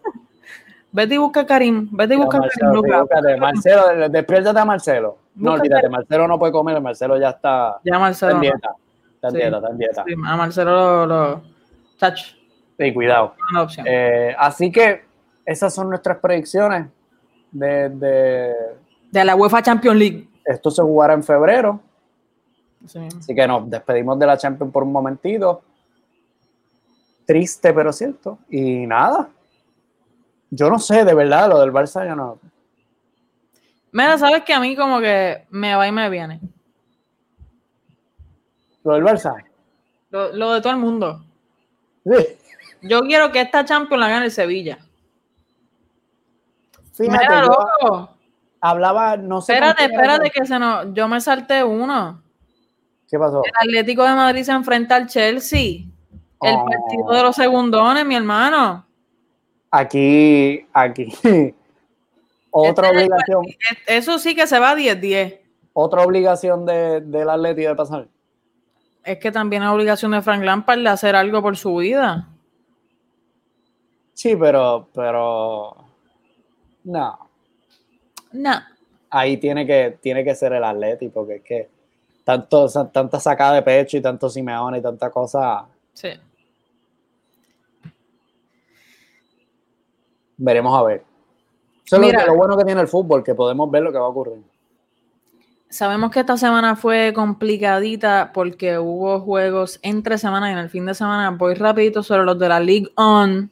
Vete y busca a Karim. Vete y busca a Karim, Marcelo, sí, búscate. Marcelo, despiértate a Marcelo. No, olvídate, Marcelo no puede comer, Marcelo ya está, Ya está Marcelo. en no. dieta. Está en Sí. dieta, está en dieta. Sí, a Marcelo lo. lo... Chacho, Sí, cuidado. una opción. Eh, así que esas son nuestras predicciones. De, de- de la UEFA Champions League. esto se jugará en febrero. Mismo. Así que nos despedimos de la Champions por un momentito. Triste, pero cierto. Y nada. Yo no sé, de verdad, lo del Barça yo no. Mira, sabes que a mí como que me va y me viene. Lo del Barça. Lo, de todo el mundo. Sí. Yo quiero que esta Champions la gane el Sevilla. Fíjate, Mira, loco. hablaba, no sé. Espérate, era- espérate que se nos. Yo me salté uno. ¿Qué pasó? El Atlético de Madrid se enfrenta al Chelsea. El Oh. partido de los segundones, mi hermano. Aquí, aquí. Otra Este es obligación, Eso sí que se va 10-10. otra obligación de, del Atleti de pasar. Es que también es obligación de Frank Lampard de hacer algo por su vida. Sí, pero, pero. No. No. Ahí tiene que, tiene que ser el Atleti, porque es que tanto, tanta sacada de pecho y tanto Simeone y tanta cosa. Sí. Veremos a ver. Eso es lo, Mira. que- lo bueno que tiene el fútbol, que podemos ver lo que va a ocurrir. Sabemos que esta semana fue complicadita porque hubo juegos entre semana y en el fin de semana. Voy rapidito sobre los de la League On.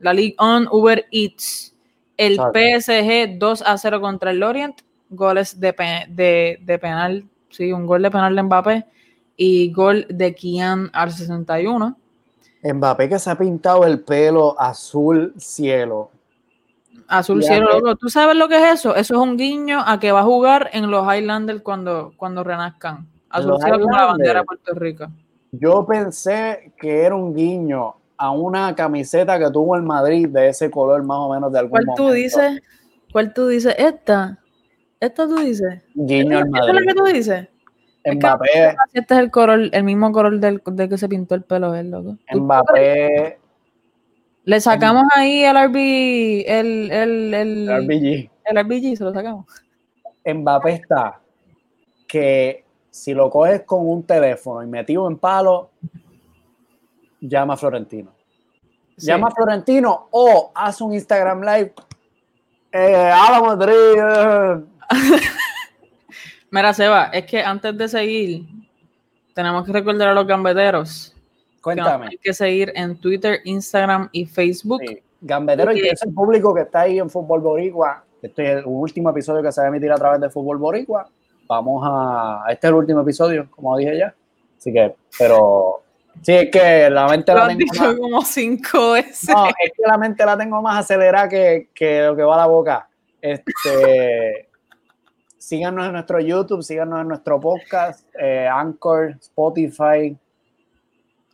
La League On, Uber Eats. El Exacto. PSG 2 a 0 contra el Lorient. Goles de, pe- de, de penal. Sí, un gol de penal de Mbappé. Y gol de Kian al 61. Mbappé que se ha pintado el pelo azul cielo. Azul cielo, loco. ¿Tú sabes lo que es eso? Eso es un guiño a que va a jugar en los Highlanders cuando, cuando renazcan. Azul cielo como la bandera de? Puerto Rico. Yo pensé que era un guiño a una camiseta que tuvo el Madrid de ese color más o menos de algún ¿Cuál tú dices? ¿Cuál tú dices? Esta. Esta tú dices. Guiño al ¿Esta es la Madrid. que tú dices? Mbappé, Este es el color, el mismo color del, del que se pintó el pelo él, loco. ¿Tú- Mbappé, Le sacamos ahí el RB, el, el, el, el RBG. el RBG, se lo sacamos. Mbappé está que si lo coges con un teléfono y metido en palo, llama a Florentino. Sí. Llama a Florentino o haz un Instagram Live. Eh, ¡Hala Madrid! eh. Mira, Seba, es que antes de seguir, tenemos que recordar a los gambeteros que Cuéntame. tienen que seguir en Twitter, Instagram y Facebook. Sí. Gambetero y Sí. ese público que está ahí en Fútbol Boricua. Este es el último episodio que se va a emitir a través de Fútbol Boricua. Vamos a. Este es el último episodio, como dije ya. Así que, pero. Sí, es que la mente Lo la tengo dicho más. como cinco veces. No, es que la mente la tengo más acelerada que, que lo que va a la boca. Este. síganos en nuestro YouTube, síganos en nuestro podcast, eh, Anchor, Spotify,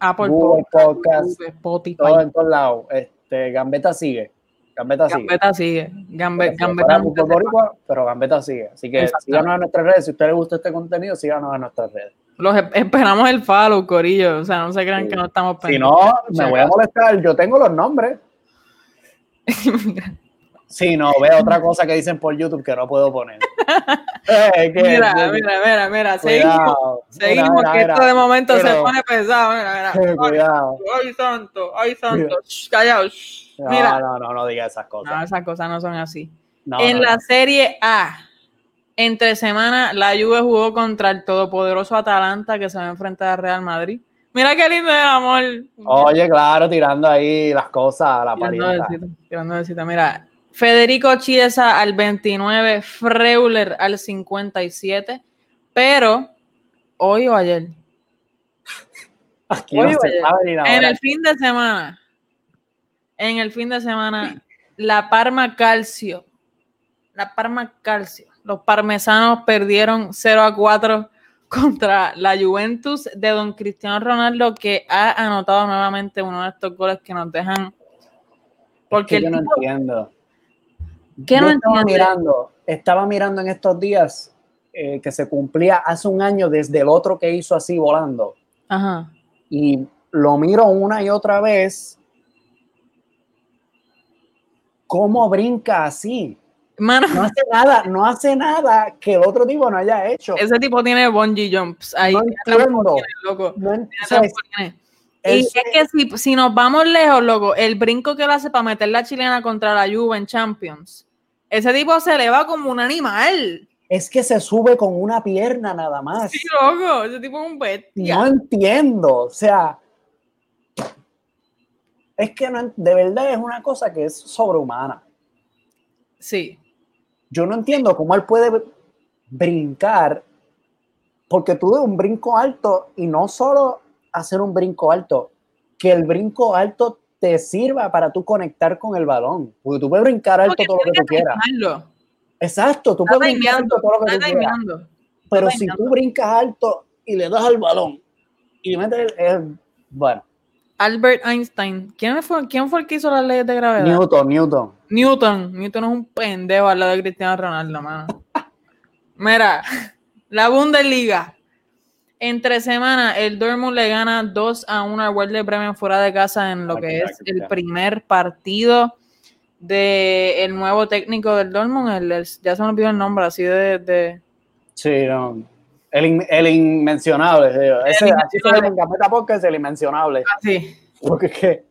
Apple Google Podcast, Spotify. todo en todos lados. Este, Gambeta sigue. Gambeta sigue. Gambeta sigue. Gambe, Porque Gambeta Fútbol se Boricua, pero Gambeta sigue. Así que síganos en nuestras redes. Si a usted le gusta este contenido, síganos en nuestras redes. Los esperamos el follow, Corillo. O sea, no se crean Sí. que no estamos Si no, me voy a molestar. Yo tengo los nombres. Si no, veo otra cosa que dicen por YouTube que no puedo poner. Eh, mira, mira, mira, mira, seguimos. Seguimos, Mira, que esto de momento se pone pesado. Mira, mira. Cuidado. Ay, santo, ay, santo. Callaos. No, no, no, no diga esas no, cosas. esas cosas no son así. No, en no, la no. Serie A, entre semana, la Juve jugó contra el todopoderoso Atalanta que se va a enfrentar a Real Madrid. Mira qué lindo el amor. Oye, claro, tirando ahí las cosas a la Tirando parienta. besito, tirando besito. Mira, Federico Chiesa al 29, Freuler al 57, pero hoy o ayer, Aquí no sabe ni la en el fin de semana, en el fin de semana, la Parma Calcio, la Parma Calcio, los parmesanos perdieron 0 a 4 contra la Juventus de don Cristiano Ronaldo, que ha anotado nuevamente uno de estos goles que nos dejan. Porque Es que el yo no tipo- entiendo. ¿Qué Yo no estaba entiendes? mirando, estaba mirando en estos días eh, que se cumplía hace un año desde el otro que hizo así volando. Ajá. Y lo miro una y otra vez. ¿Cómo brinca así? Mano, No hace nada, no hace nada que el otro tipo no haya hecho. ese tipo tiene bungee jumps ahí. No Tiene entiendo. trampolines, loco. No en- Y es que si, si nos vamos lejos, loco, el brinco que él hace para meter la chilena contra la Juve en Champions, ese tipo se eleva como un animal. es que se sube con una pierna nada más. Sí, loco, ese tipo es un bestia. No entiendo. O sea, Es que no, de verdad es una cosa que es sobrehumana. Sí. Yo no entiendo cómo él puede brincar, porque tuve un brinco alto y no solo hacer un brinco alto, que el brinco alto te sirva para tú conectar con el balón. Porque tú puedes brincar alto todo lo que tú quieras. Exacto, tú puedes brincar alto todo lo que tú quieras. Pero si tú brincas alto y le das al balón y metes el, bueno. Albert Einstein. ¿Quién fue, ¿Quién fue el que hizo las leyes de gravedad? Newton, Newton. Newton. Newton es un pendejo al lado de Cristiano Ronaldo, mano. Mira, la Bundesliga. Entre semanas, el Dortmund le gana 2 a 1 al Werder Bremen fuera de casa en lo que es el primer partido del el nuevo técnico del Dortmund. El, ya se me olvidó el nombre, así de. de... Sí, no. El, el inmencionable. Ese, el así se en Porque es el inmencionable. Así. Porque que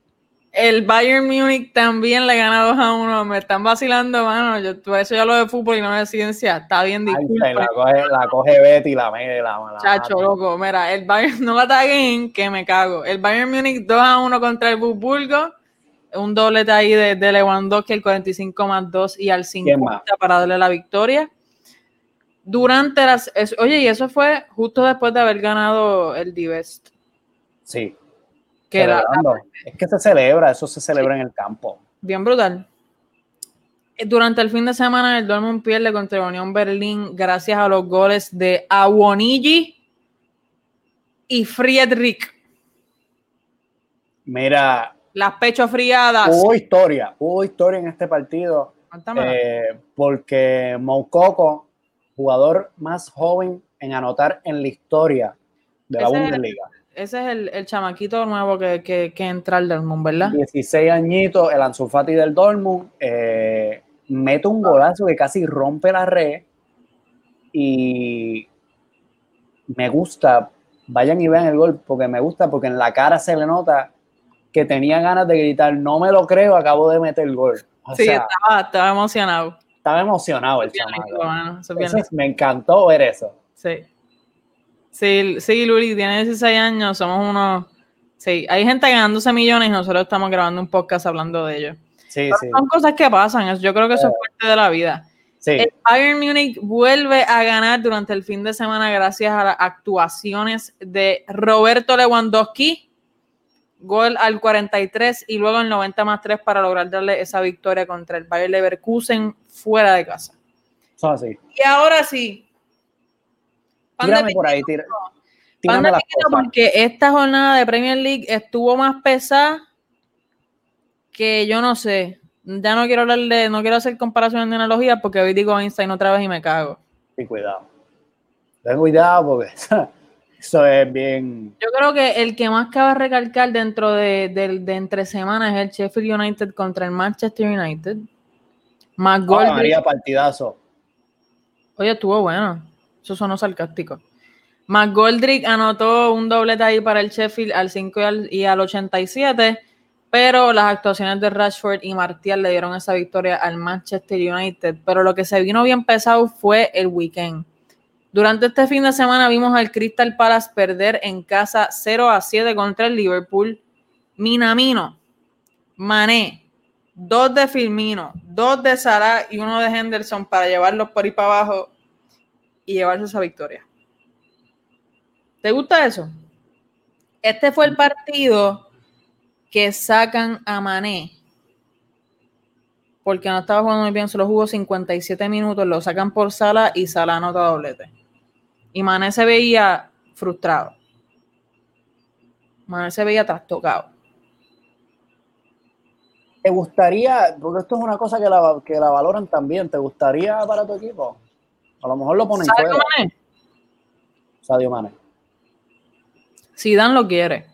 el Bayern Múnich también le gana 2 a 1. Me están vacilando, mano. Yo, eso ya lo de fútbol y no de ciencia. Está bien disculpa. La coge, la coge Betty y la me la, la Chacho, loco. Mira, el Bayern, no la ataquen, que me cago. El Bayern Múnich 2 a 1 contra el Burgo. Un doblete ahí de, de Lewandowski, el 45 más 2 y al 50 para darle la victoria. Durante las. oye, y eso fue justo después de haber ganado el Divest. Sí. Que es que se celebra, eso se celebra en el campo. Bien brutal. Eh, durante el fin de semana, el Dortmund pierde contra Unión Berlín gracias a los goles de Awonigi y Friedrich. Mira. Las pechos friadas. Hubo historia, hubo historia en este partido. Eh, porque Moukoko, jugador más joven en anotar en la historia de la Bundesliga. Ese es el, el chamaquito nuevo que, que, que, entra al Dortmund, ¿verdad? 16 añitos, el Anzufati del Dortmund, eh, mete un golazo que casi rompe la red y me gusta, vayan y vean el gol, porque me gusta, porque en la cara se le nota que tenía ganas de gritar, no me lo creo, acabo de meter el gol. sí, estaba, estaba, emocionado. Estaba emocionado el chamaco. me encantó ver eso. Sí. Sí, sí, Luli, tiene 16 años, somos unos... Sí, hay gente ganándose millones y nosotros estamos grabando un podcast hablando de ello. Sí, sí. Son cosas que pasan, yo creo que eso es parte de la vida. Sí. El Bayern Munich vuelve a ganar durante el fin de semana gracias a las actuaciones de Roberto Lewandowski, gol al 43 y luego el 90 más 3 para lograr darle esa victoria contra el Bayern Leverkusen fuera de casa. así. Y ahora sí, Tírame por ahí, tira, porque esta jornada de Premier League estuvo más pesada que yo no sé. Ya no quiero hablar de, no quiero hacer comparaciones de analogías porque hoy digo Einstein otra vez y me cago. Sí, cuidado. Ten cuidado porque eso es bien. Yo creo que el que más cabe recalcar dentro de, entre semanas es el Sheffield United contra el Manchester United. Más gol. María, partidazo. Oye, estuvo bueno. Eso sonó sarcástico. McGoldrick anotó un doblete ahí para el Sheffield al 5 y al, 87, pero las actuaciones de Rashford y Martial le dieron esa victoria al Manchester United. Pero lo que se vino bien pesado fue el weekend. Durante este fin de semana vimos al Crystal Palace perder en casa 0 a 7 contra el Liverpool. Minamino, Mané, dos de Firmino, dos de Salah y uno de Henderson para llevarlos por ahí para abajo y llevarse esa victoria. ¿Te gusta eso? Este fue el partido que sacan a Mané porque no estaba jugando muy bien, solo jugó 57 minutos, lo sacan por Sala y Sala anota doblete. Y Mané se veía frustrado. Mané se veía trastocado. ¿Te gustaría, porque esto es una cosa que la, que la valoran también, ¿te gustaría para tu equipo? A lo mejor lo ponen Sadio fuera. Mane. Sadio Mane. Dan lo quiere.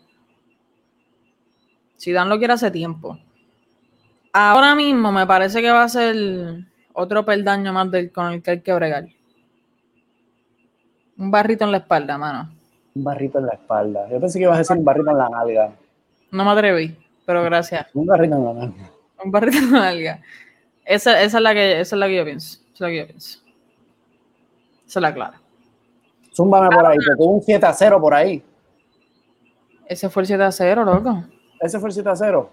Dan lo quiere hace tiempo. Ahora mismo me parece que va a ser otro peldaño más del, con el que hay que bregar. Un barrito en la espalda, mano. Un barrito en la espalda. Yo pensé que ibas a decir un barrito en la nalga. No me atreví, pero gracias. Un barrito en la nalga. Un barrito en la nalga. Esa, esa, es la que, esa es la que yo pienso. Esa es la que yo pienso. Se la clara. Zúmbame por ahí, que tuvo un 7 a 0 por ahí. Ese fue el 7 a 0, loco. Ese fue el 7 a 0.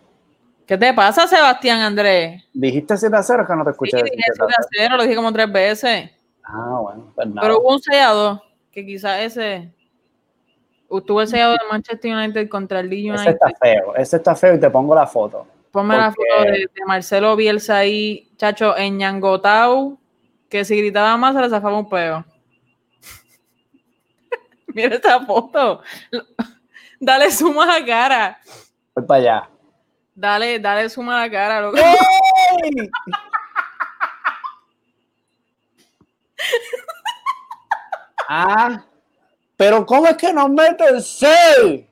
¿Qué te pasa, Sebastián Andrés? Dijiste 7 a 0, que no te escuché. Sí, dije 7 a 0, lo dije como tres veces. Ah, bueno, pues nada. Pero hubo un sellado, que quizás ese. Tuvo el sellado de Manchester United contra el Leeds United. Ese está feo, ese está feo y te pongo la foto. Ponme la foto de, Marcelo Bielsa ahí, chacho, en Ñangotau, que si gritaba más se le zafaba un peo. Mira esta foto. Dale suma a la cara. Voy para allá. Dale, dale suma a la cara, loco. ah, pero ¿cómo es que nos meten 6?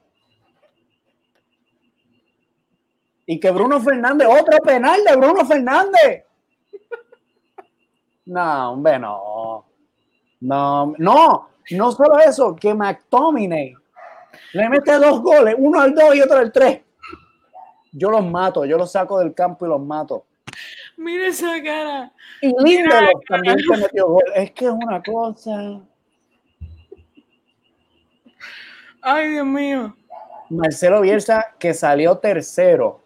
Y que Bruno Fernández, otro penal de Bruno Fernández. No, hombre, no. No, no, no solo eso, que McTominay le mete dos goles, uno al dos y otro al tres. Yo los mato, yo los saco del campo y los mato. Mira esa cara. Y Lindelof también se metió gol. Es que es una cosa. Ay, Dios mío. Marcelo Bielsa, que salió tercero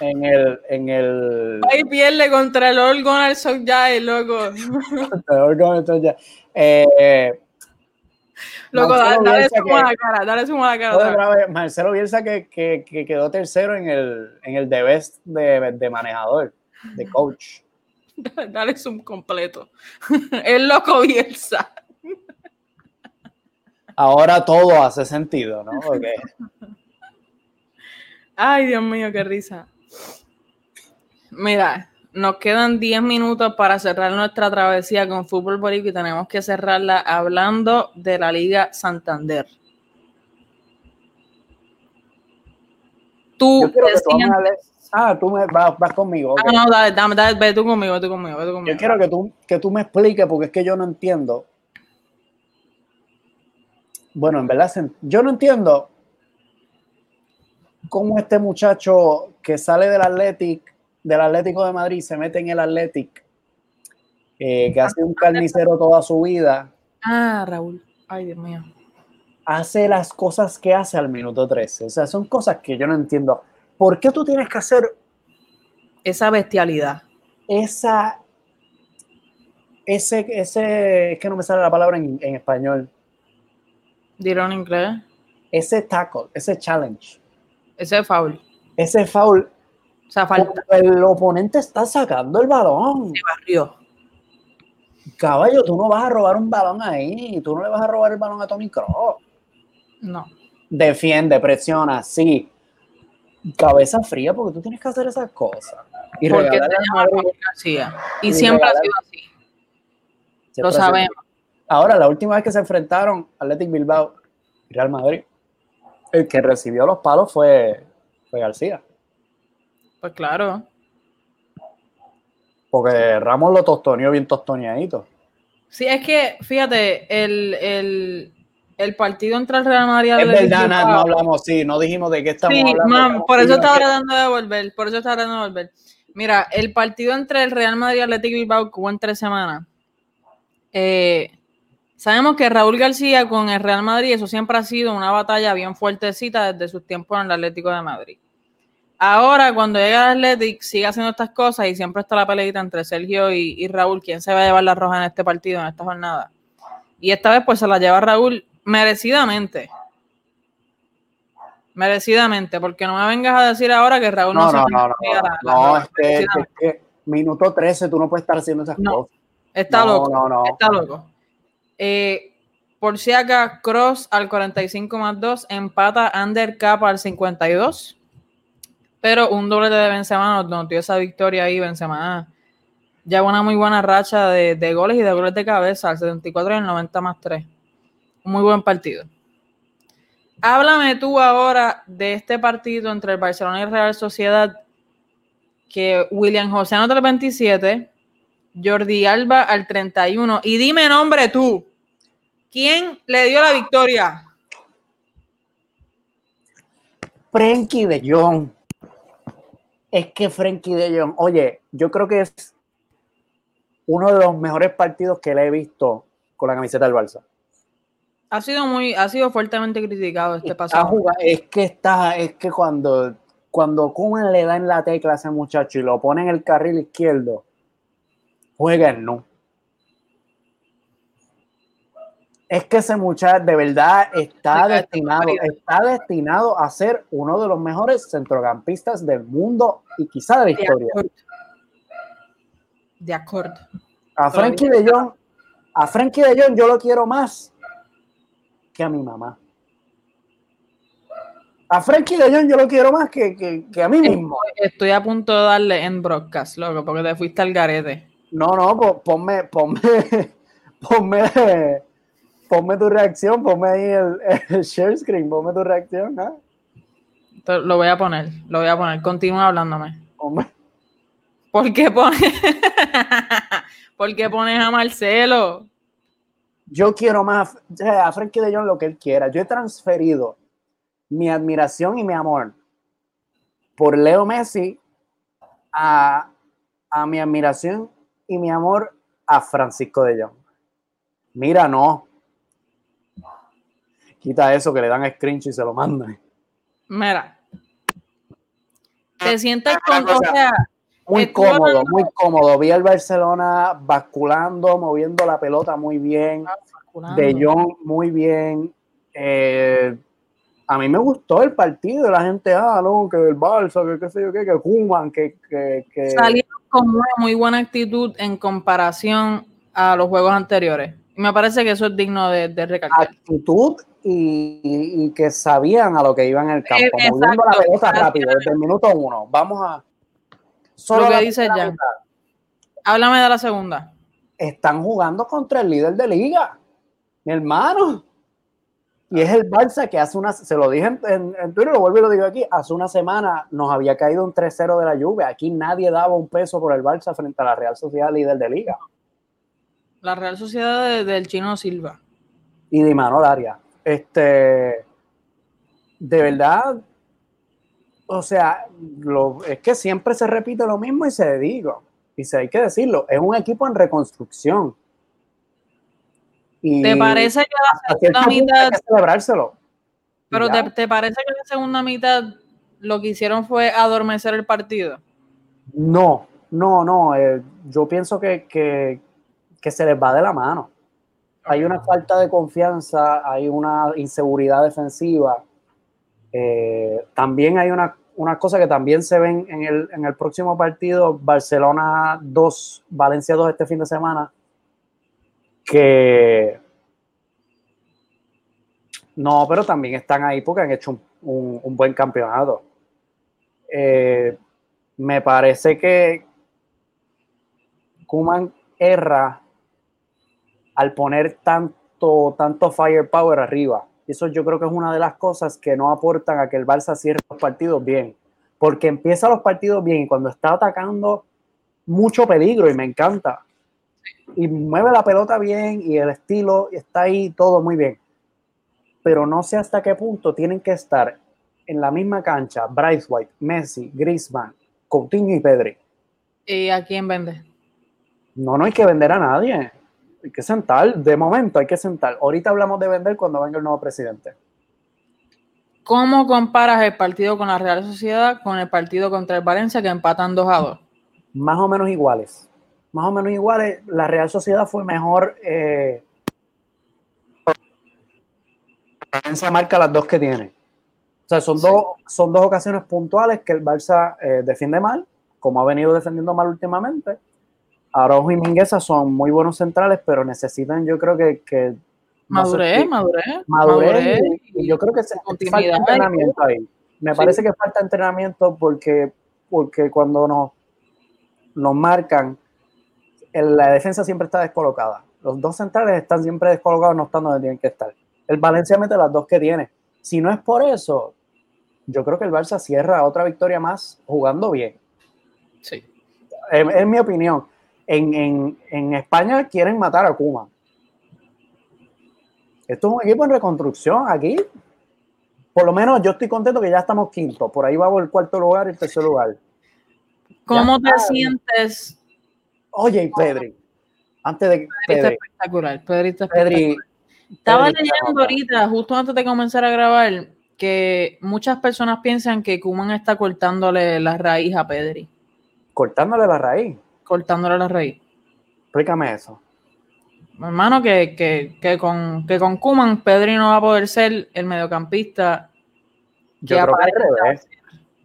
en el. En el... Ahí pierde contra el Old Gunnar Solskjaer, loco. el Old Gunnar Eh, Loco, dale, dale sumo a la cara, dale sumo a la cara. Marcelo Bielsa que, que, que, quedó tercero en el, en el de best de, de manejador, de coach. Dale zoom completo. El loco Bielsa. Ahora todo hace sentido, ¿no? Ay, Dios mío, qué risa. Mira, nos quedan 10 minutos para cerrar nuestra travesía con Fútbol Boricua y tenemos que cerrarla hablando de la Liga Santander. Tú, Ah, tú me, vas, vas conmigo. Ah, no, dale, dame, dale, ve tú conmigo, tú conmigo, ve tú conmigo. Yo quiero que tú, que tú me expliques porque es que yo no entiendo. Bueno, en verdad, yo no entiendo cómo este muchacho que sale del Athletic del Atlético de Madrid se mete en el Athletic, eh, que hace un carnicero toda su vida. Ah, Raúl. Ay, Dios mío. Hace las cosas que hace al minuto 13. O sea, son cosas que yo no entiendo. ¿Por qué tú tienes que hacer esa bestialidad? Esa. Ese, ese, es que no me sale la palabra en, en español. Dilo en inglés. Ese tackle, ese challenge. Ese foul. Ese foul sea, falta. El oponente está sacando el balón. Se barrió. Caballo, tú no vas a robar un balón ahí. Tú no le vas a robar el balón a Tommy Cross. No. Defiende, presiona, sí. Cabeza fría, porque tú tienes que hacer esas cosas. Y porque García. Y, y siempre ha sido así. Lo sabemos. Ahora, la última vez que se enfrentaron Athletic Bilbao y Real Madrid, el que recibió los palos fue, fue García. Pues claro. Porque Ramos lo tostoneó bien tostoneadito. Sí, es que, fíjate, el, partido entre el Real Madrid y el Es verdad, no hablamos, sí, no dijimos de qué estamos sí, hablando. por eso estaba tratando de volver, por eso estaba tratando de volver. Mira, el partido entre el Real Madrid y Atlético Bilbao que hubo en tres semanas. Eh, sabemos que Raúl García con el Real Madrid, eso siempre ha sido una batalla bien fuertecita desde sus tiempos en el Atlético de Madrid. Ahora, cuando llega el Athletic, sigue haciendo estas cosas y siempre está la peleita entre Sergio y, Raúl. ¿Quién se va a llevar la roja en este partido, en esta jornada? Y esta vez, pues se la lleva Raúl merecidamente. Merecidamente, porque no me vengas a decir ahora que Raúl no, no se no, no, no, es, que, minuto 13 tú no puedes estar haciendo esas cosas. Está loco. No, no. Está loco. Eh, por si acá, Cross al 45 más 2, empata Undercap al 52 pero un doblete de Benzema nos, dio esa victoria ahí, Benzema ya una muy buena racha de, goles y de goles de cabeza, al 74 y el 90 más 3. Un muy buen partido. Háblame tú ahora de este partido entre el Barcelona y Real Sociedad, que William José anota el 27, Jordi Alba al 31, y dime nombre tú, ¿quién le dio la victoria? Frenkie de es que Frenkie de Jong, oye, yo creo que es uno de los mejores partidos que le he visto con la camiseta del Barça. Ha sido muy, ha sido fuertemente criticado este pasado. Es que está, es que cuando cuando Kuman le da en la tecla a ese muchacho y lo pone en el carril izquierdo, juega el no. Es que ese muchacho de verdad está destinado, está destinado a ser uno de los mejores centrocampistas del mundo y quizá de la historia. De acuerdo. A Frankie de Jong, a Frankie de Jong yo lo quiero más que a mi mamá. A Frankie de Jong yo lo quiero más que, que, a mí mismo. Estoy, a punto de darle en broadcast, loco, porque te fuiste al garete. No, no, ponme, ponme, ponme, ponme tu reacción, ponme ahí el, share screen, ponme tu reacción, ¿ah? Lo voy a poner, lo voy a poner. Continúa hablándome. ¿Por qué pones? ¿Por qué pones a Marcelo? Yo quiero más a Frankie de Jong lo que él quiera. Yo he transferido mi admiración y mi amor por Leo Messi a, mi admiración y mi amor a Francisco de Jong. Mira, no. Quita eso que le dan a screenshot y se lo mandan. Mira. Te sientes con, o sea, muy cómodo, muy cómodo. Vi al Barcelona basculando, moviendo la pelota muy bien. De Jong muy bien. Eh, a mí me gustó el partido, la gente, ah, no, que el Barça, que qué sé yo qué, que Kuman, que, que, que... Salieron con una muy buena actitud en comparación a los juegos anteriores. Me parece que eso es digno de, de recalcar. Actitud y, y, que sabían a lo que iban en el campo, eh, moviendo la pelota rápido, desde el minuto uno. Vamos a... Solo lo que dice ya. Háblame de la segunda. Están jugando contra el líder de liga, mi hermano. Y es el Barça que hace una, se lo dije en, en, Twitter, lo vuelvo y lo digo aquí, hace una semana nos había caído un 3-0 de la lluvia. Aquí nadie daba un peso por el Barça frente a la Real Sociedad líder de liga. La Real Sociedad del Chino Silva. Y de Manuel Arias. Este, de verdad, o sea, lo, es que siempre se repite lo mismo y se digo, y se hay que decirlo, es un equipo en reconstrucción ¿Te parece que la segunda mitad. celebrárselo. Pero te, parece que la segunda mitad lo que hicieron fue adormecer el partido? No, no, no. Eh, yo pienso que, que, se les va de la mano. Hay una falta de confianza, hay una inseguridad defensiva. Eh, también hay una, una, cosa que también se ven en el, en el próximo partido, Barcelona 2, Valencia 2 este fin de semana que no, pero también están ahí porque han hecho un, buen campeonato. Eh, me parece que Kuman erra al poner tanto, tanto firepower arriba. Eso yo creo que es una de las cosas que no aportan a que el Barça cierre los partidos bien. Porque empieza los partidos bien y cuando está atacando mucho peligro y me encanta y mueve la pelota bien y el estilo está ahí todo muy bien. Pero no sé hasta qué punto tienen que estar en la misma cancha Bryce White, Messi, Griezmann, Coutinho y Pedri. ¿Y a quién vende? No, no hay que vender a nadie. Hay que sentar. De momento hay que sentar. Ahorita hablamos de vender cuando venga el nuevo presidente. ¿Cómo comparas el partido con la Real Sociedad con el partido contra el Valencia que empatan 2 a 2? Más o menos iguales más o menos iguales. La Real Sociedad fue mejor. Eh, Valencia marca las dos que tiene. O sea, son, dos, son dos ocasiones puntuales que el Barça eh, defiende mal, como ha venido defendiendo mal últimamente. Araujo y Mingueza son muy buenos centrales, pero necesitan, yo creo que. que madurez, madurez, Y, yo creo que se, falta entrenamiento ahí. Me parece que falta entrenamiento porque, porque cuando nos, nos marcan, la defensa siempre está descolocada. Los dos centrales están siempre descolocados, no están donde tienen que estar. El Valencia mete las dos que tiene. Si no es por eso, yo creo que el Barça cierra otra victoria más jugando bien. Sí. Es, mi opinión. En, España quieren matar a Kuma. Esto es un equipo en reconstrucción aquí. Por lo menos yo estoy contento que ya estamos quinto. Por ahí vamos el cuarto lugar y el tercer lugar. ¿Cómo te sientes Oye, Pedri, antes de Pedri, espectacular, Pedri, Estaba leyendo ahorita, justo antes de comenzar a grabar, que muchas personas piensan que Kuman está cortándole la raíz a Pedri. ¿Cortándole la raíz? Cortándole la raíz. Explícame eso. Hermano, que, que, con, que con Kuman, Pedri no va a poder ser el mediocampista. Yo creo que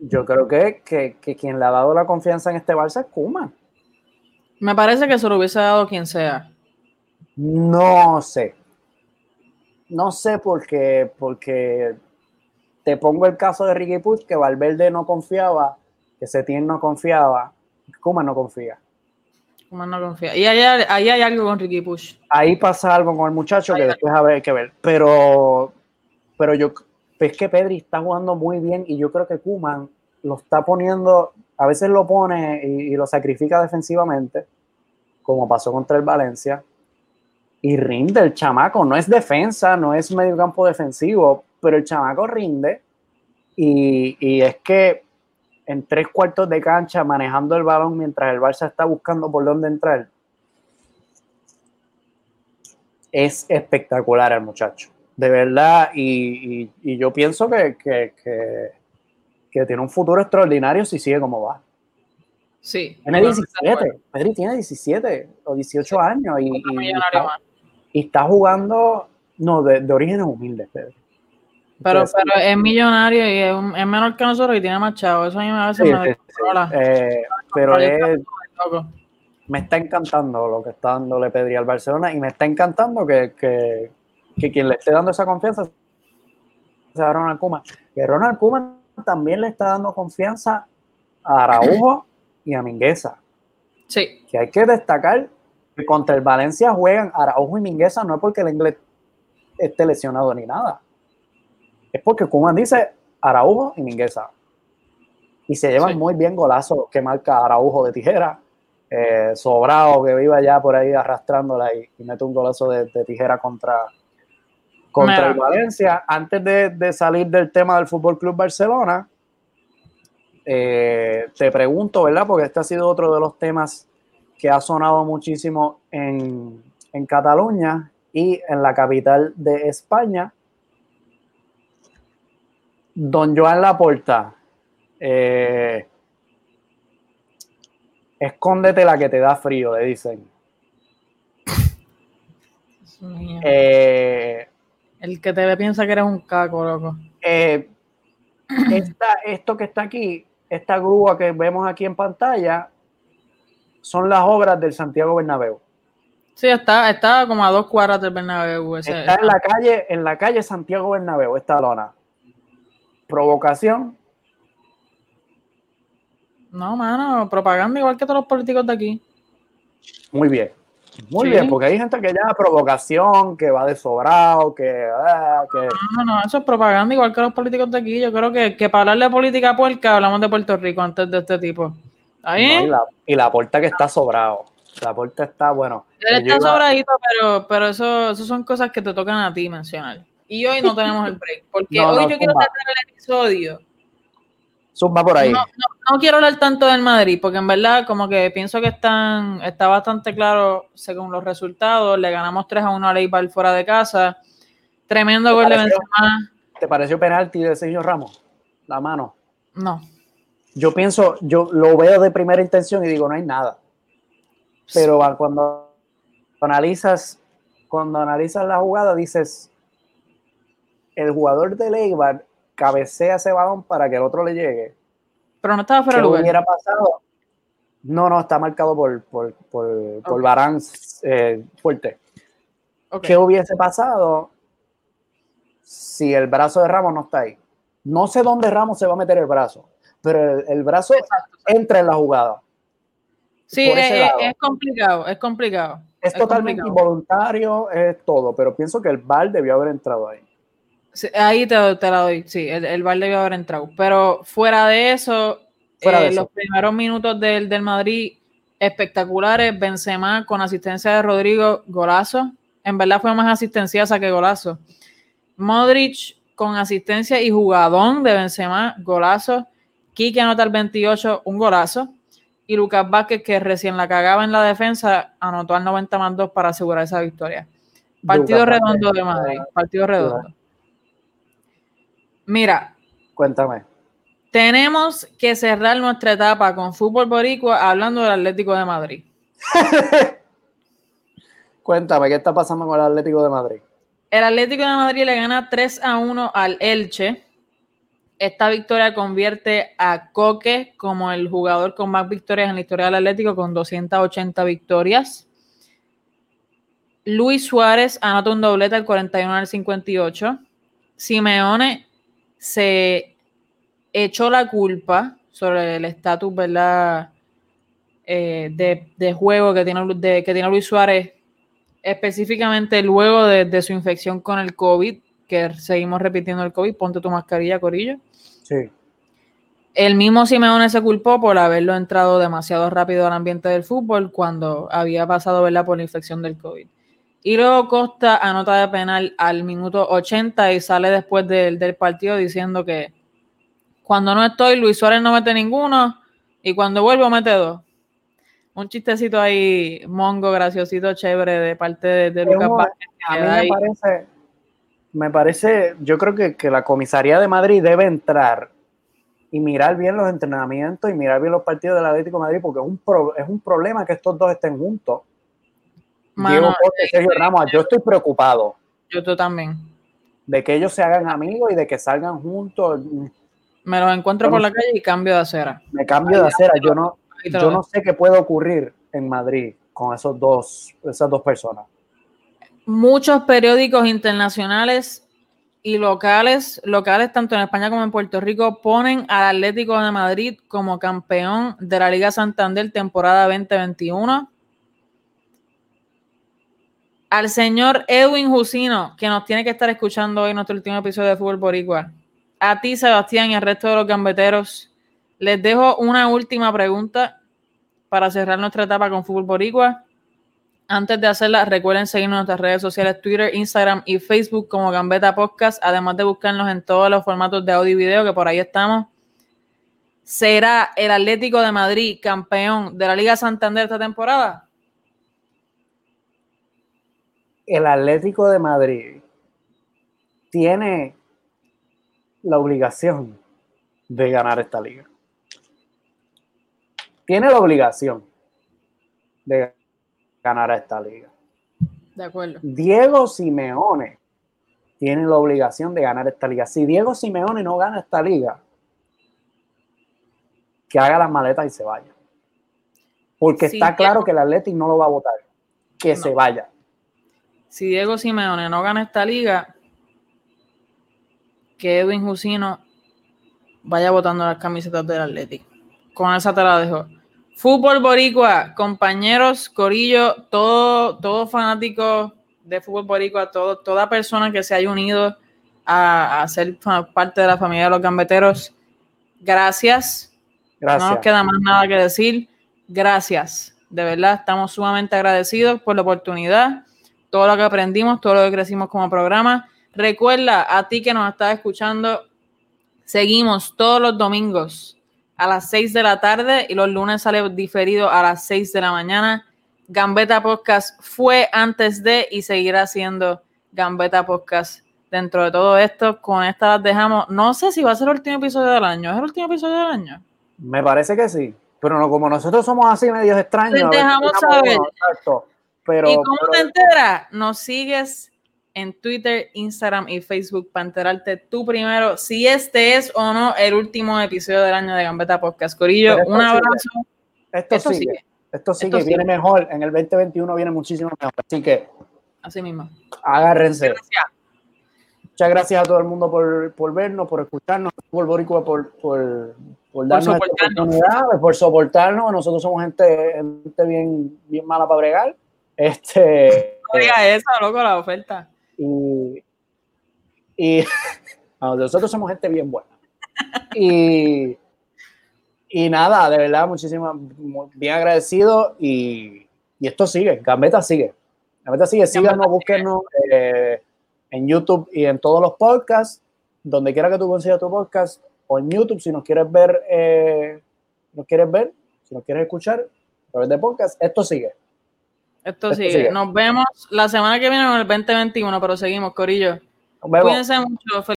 Yo creo que, que, quien le ha dado la confianza en este Barça es Kuman. Me parece que se lo hubiese dado quien sea. No sé. No sé porque, porque te pongo el caso de Ricky Puig, que Valverde no confiaba, que Setién no confiaba, Kuman no confía. No confía. Y ahí, hay algo con Ricky. Ahí pasa algo con el muchacho que después hay que ver. Pero, pero yo es que Pedri está jugando muy bien y yo creo que Kuman lo está poniendo, a veces lo pone y, y lo sacrifica defensivamente, como pasó contra el Valencia y rinde el chamaco. No es defensa, no es medio campo defensivo, pero el chamaco rinde. Y, es que en tres cuartos de cancha, manejando el balón mientras el Barça está buscando por dónde entrar, es espectacular el muchacho. De verdad, y, yo pienso que, que, tiene un futuro extraordinario si sigue como va. Sí. Tiene 17, Pedri tiene 17 o 18 años y, y está jugando, no, de, de orígenes humildes, Pedro. Pero, pero es millonario y es, menor que nosotros y tiene más chavos. Eso a mí me hace sí, eh, pero es, me está encantando lo que está dándole Pedri al Barcelona y me está encantando que, que, que quien le esté dando esa confianza sea Ronald Koeman. Que Ronald Koeman también le está dando confianza a Araujo y a Mingueza. Sí. Que hay que destacar contra el Valencia juegan Araujo y Mingueza no es porque el inglés esté lesionado ni nada. Es porque Kuman dice Araujo y Mingueza. Y se llevan muy bien golazos que marca Araujo de tijera. Eh, sobrado que viva ya por ahí arrastrándola y, mete un golazo de, tijera contra, contra el Valencia. Antes de, salir del tema del Fútbol Club Barcelona, eh, te pregunto, ¿verdad? Porque este ha sido otro de los temas que ha sonado muchísimo en, Cataluña y en la capital de España. Don Joan Laporta, eh, escóndete la que te da frío, le dicen. Eh, el que te ve piensa que eres un caco, loco. Eh, esto que está aquí, esta grúa que vemos aquí en pantalla, son las obras del Santiago Bernabéu. Sí, está, está como a dos cuadras del Bernabéu. está en la calle, en la calle Santiago Bernabéu, esta lona. Provocación. No, mano, propaganda igual que todos los políticos de aquí. Muy bien. Muy bien, porque hay gente que llama provocación, que va de sobrado, que, ah, No, no, eso es propaganda igual que los políticos de aquí. Yo creo que, que para hablar de política puerca hablamos de Puerto Rico antes de este tipo y, la, puerta que está sobrado. La puerta está, bueno. está sobradito, pero, pero eso, eso son cosas que te tocan a ti mencionar. Y hoy no tenemos el break. Porque hoy yo quiero tratar el episodio. Zumba por ahí. No, no, quiero hablar tanto del Madrid, porque en verdad, como que pienso que están, está bastante claro según los resultados. Le ganamos 3 a 1 a Leibar fuera de casa. Tremendo gol de Benzema. ¿Te pareció penalti de Sergio Ramos? La mano. No yo pienso, yo lo veo de primera intención y digo, no hay nada. Pero cuando analizas, cuando analizas la jugada, dices, el jugador de Leibar cabecea ese balón para que el otro le llegue. Pero no estaba fuera de lugar. hubiera pasado? No, no, está marcado por, por, por, Barán eh, fuerte. ¿Qué hubiese pasado si el brazo de Ramos no está ahí? No sé dónde Ramos se va a meter el brazo pero el, brazo entra en la jugada. Sí, es, complicado, es complicado. Es, totalmente involuntario, es todo, pero pienso que el VAR debió haber entrado ahí. Ahí te, la doy, sí, el, el VAR debió haber entrado. Pero fuera de eso, eh, los primeros minutos del, del Madrid espectaculares, Benzema con asistencia de Rodrigo, golazo. En verdad fue más asistenciasa que golazo. Modric con asistencia y jugadón de Benzema, golazo. Kike anota el 28, un golazo. Y Lucas Vázquez, que recién la cagaba en la defensa, anotó al 90 más 2 para asegurar esa victoria. Partido redondo de Madrid, partido redondo. Mira. Cuéntame. Tenemos que cerrar nuestra etapa con fútbol boricua hablando del Atlético de Madrid. Cuéntame, ¿qué está pasando con el Atlético de Madrid? El Atlético de Madrid le gana 3 a 1 al Elche. Esta victoria convierte a Coque como el jugador con más victorias en la historia del Atlético con 280 victorias. Luis Suárez anota un doblete al 41 al 58. Simeone se echó la culpa sobre el estatus, ¿verdad? Eh, de, juego que tiene, que tiene Luis Suárez, específicamente luego de, su infección con el COVID, que seguimos repitiendo el COVID, ponte tu mascarilla, Corillo. Sí. El mismo Simeone se culpó por haberlo entrado demasiado rápido al ambiente del fútbol cuando había pasado ¿verdad? por la infección del COVID. Y luego Costa anota de penal al minuto 80 y sale después del, del partido diciendo que cuando no estoy, Luis Suárez no mete ninguno y cuando vuelvo mete dos. Un chistecito ahí, mongo, graciosito, chévere de parte de, Lucas Vázquez. A mí me parece, me parece, yo creo que, que la comisaría de Madrid debe entrar y mirar bien los entrenamientos y mirar bien los partidos del Atlético de Madrid porque es un, es un problema que estos dos estén juntos. Diego Sergio Ramos, yo estoy preocupado. Yo tú también. De que ellos se hagan amigos y de que salgan juntos. Me los encuentro por la calle y cambio de acera. Me cambio de acera. Yo no, yo no sé qué puede ocurrir en Madrid con esos dos, esas dos personas. Muchos periódicos internacionales y locales, locales tanto en España como en Puerto Rico, ponen al Atlético de Madrid como campeón de la Liga Santander temporada 2021 al señor Edwin Jusino, que nos tiene que estar escuchando hoy nuestro último episodio de Fútbol Boricua. A ti, Sebastián, y al resto de los gambeteros, les dejo una última pregunta para cerrar nuestra etapa con Fútbol Boricua. Antes de hacerla, recuerden seguirnos en nuestras redes sociales, Twitter, Instagram y Facebook como Gambeta Podcast, además de buscarnos en todos los formatos de audio y video, que por ahí estamos. ¿Será el Atlético de Madrid campeón de la Liga Santander esta temporada? El Atlético de Madrid tiene la obligación de ganar esta liga. Tiene la obligación de ganar esta liga. De acuerdo. Diego Simeone tiene la obligación de ganar esta liga. Si Diego Simeone no gana esta liga, que haga las maletas y se vaya. Porque está claro que el Atlético no lo va a votar. Que se vaya si Diego Simeone no gana esta liga, que Edwin Jusino vaya votando las camisetas del Atlético. Con esa te la dejo. Fútbol Boricua, compañeros, Corillo, todo, todo fanático de Fútbol Boricua, todo, toda persona que se haya unido a, ser parte de la familia de los gambeteros, gracias. gracias. No nos queda más nada que decir. Gracias. De verdad, estamos sumamente agradecidos por la oportunidad todo lo que aprendimos, todo lo que crecimos como programa. Recuerda a ti que nos estás escuchando, seguimos todos los domingos a las 6 de la tarde y los lunes sale diferido a las 6 de la mañana. Gambeta Podcast fue antes de y seguirá siendo Gambeta Podcast dentro de todo esto. Con esta las dejamos. No sé si va a ser el último episodio del año. ¿Es el último episodio del año? Me parece que sí. Pero no, como nosotros somos así medios extraños. dejamos saber. ¿Y cómo te enteras? Nos sigues en Twitter, Instagram y Facebook para enterarte tú primero si este es o no el último episodio del año de Gambeta Podcast. Corillo, un abrazo. Esto, sigue. Esto sigue, viene mejor. En el 2021 viene muchísimo mejor. Así que. Así mismo. Agárrense. Muchas gracias a todo el mundo por, por vernos, por escucharnos, por Boricua, por, por, por darnos oportunidad, por soportarnos. Nosotros somos gente, gente bien, bien mala para bregar este. Oiga eso, loco, la oferta. Y. y nosotros somos gente bien buena. Y. Y nada, de verdad, muchísimas, bien agradecido y, y esto sigue, Gambeta sigue. Gambeta sigue, síganos, búsquenos eh, en YouTube y en todos los podcasts, donde quiera que tú consigas tu podcast, o en YouTube si nos quieres ver, eh, nos quieres ver, si nos quieres escuchar a través de podcast, esto sigue. Esto, sigue. Nos vemos la semana que viene en el 2021, pero seguimos, Corillo. Cuídense mucho.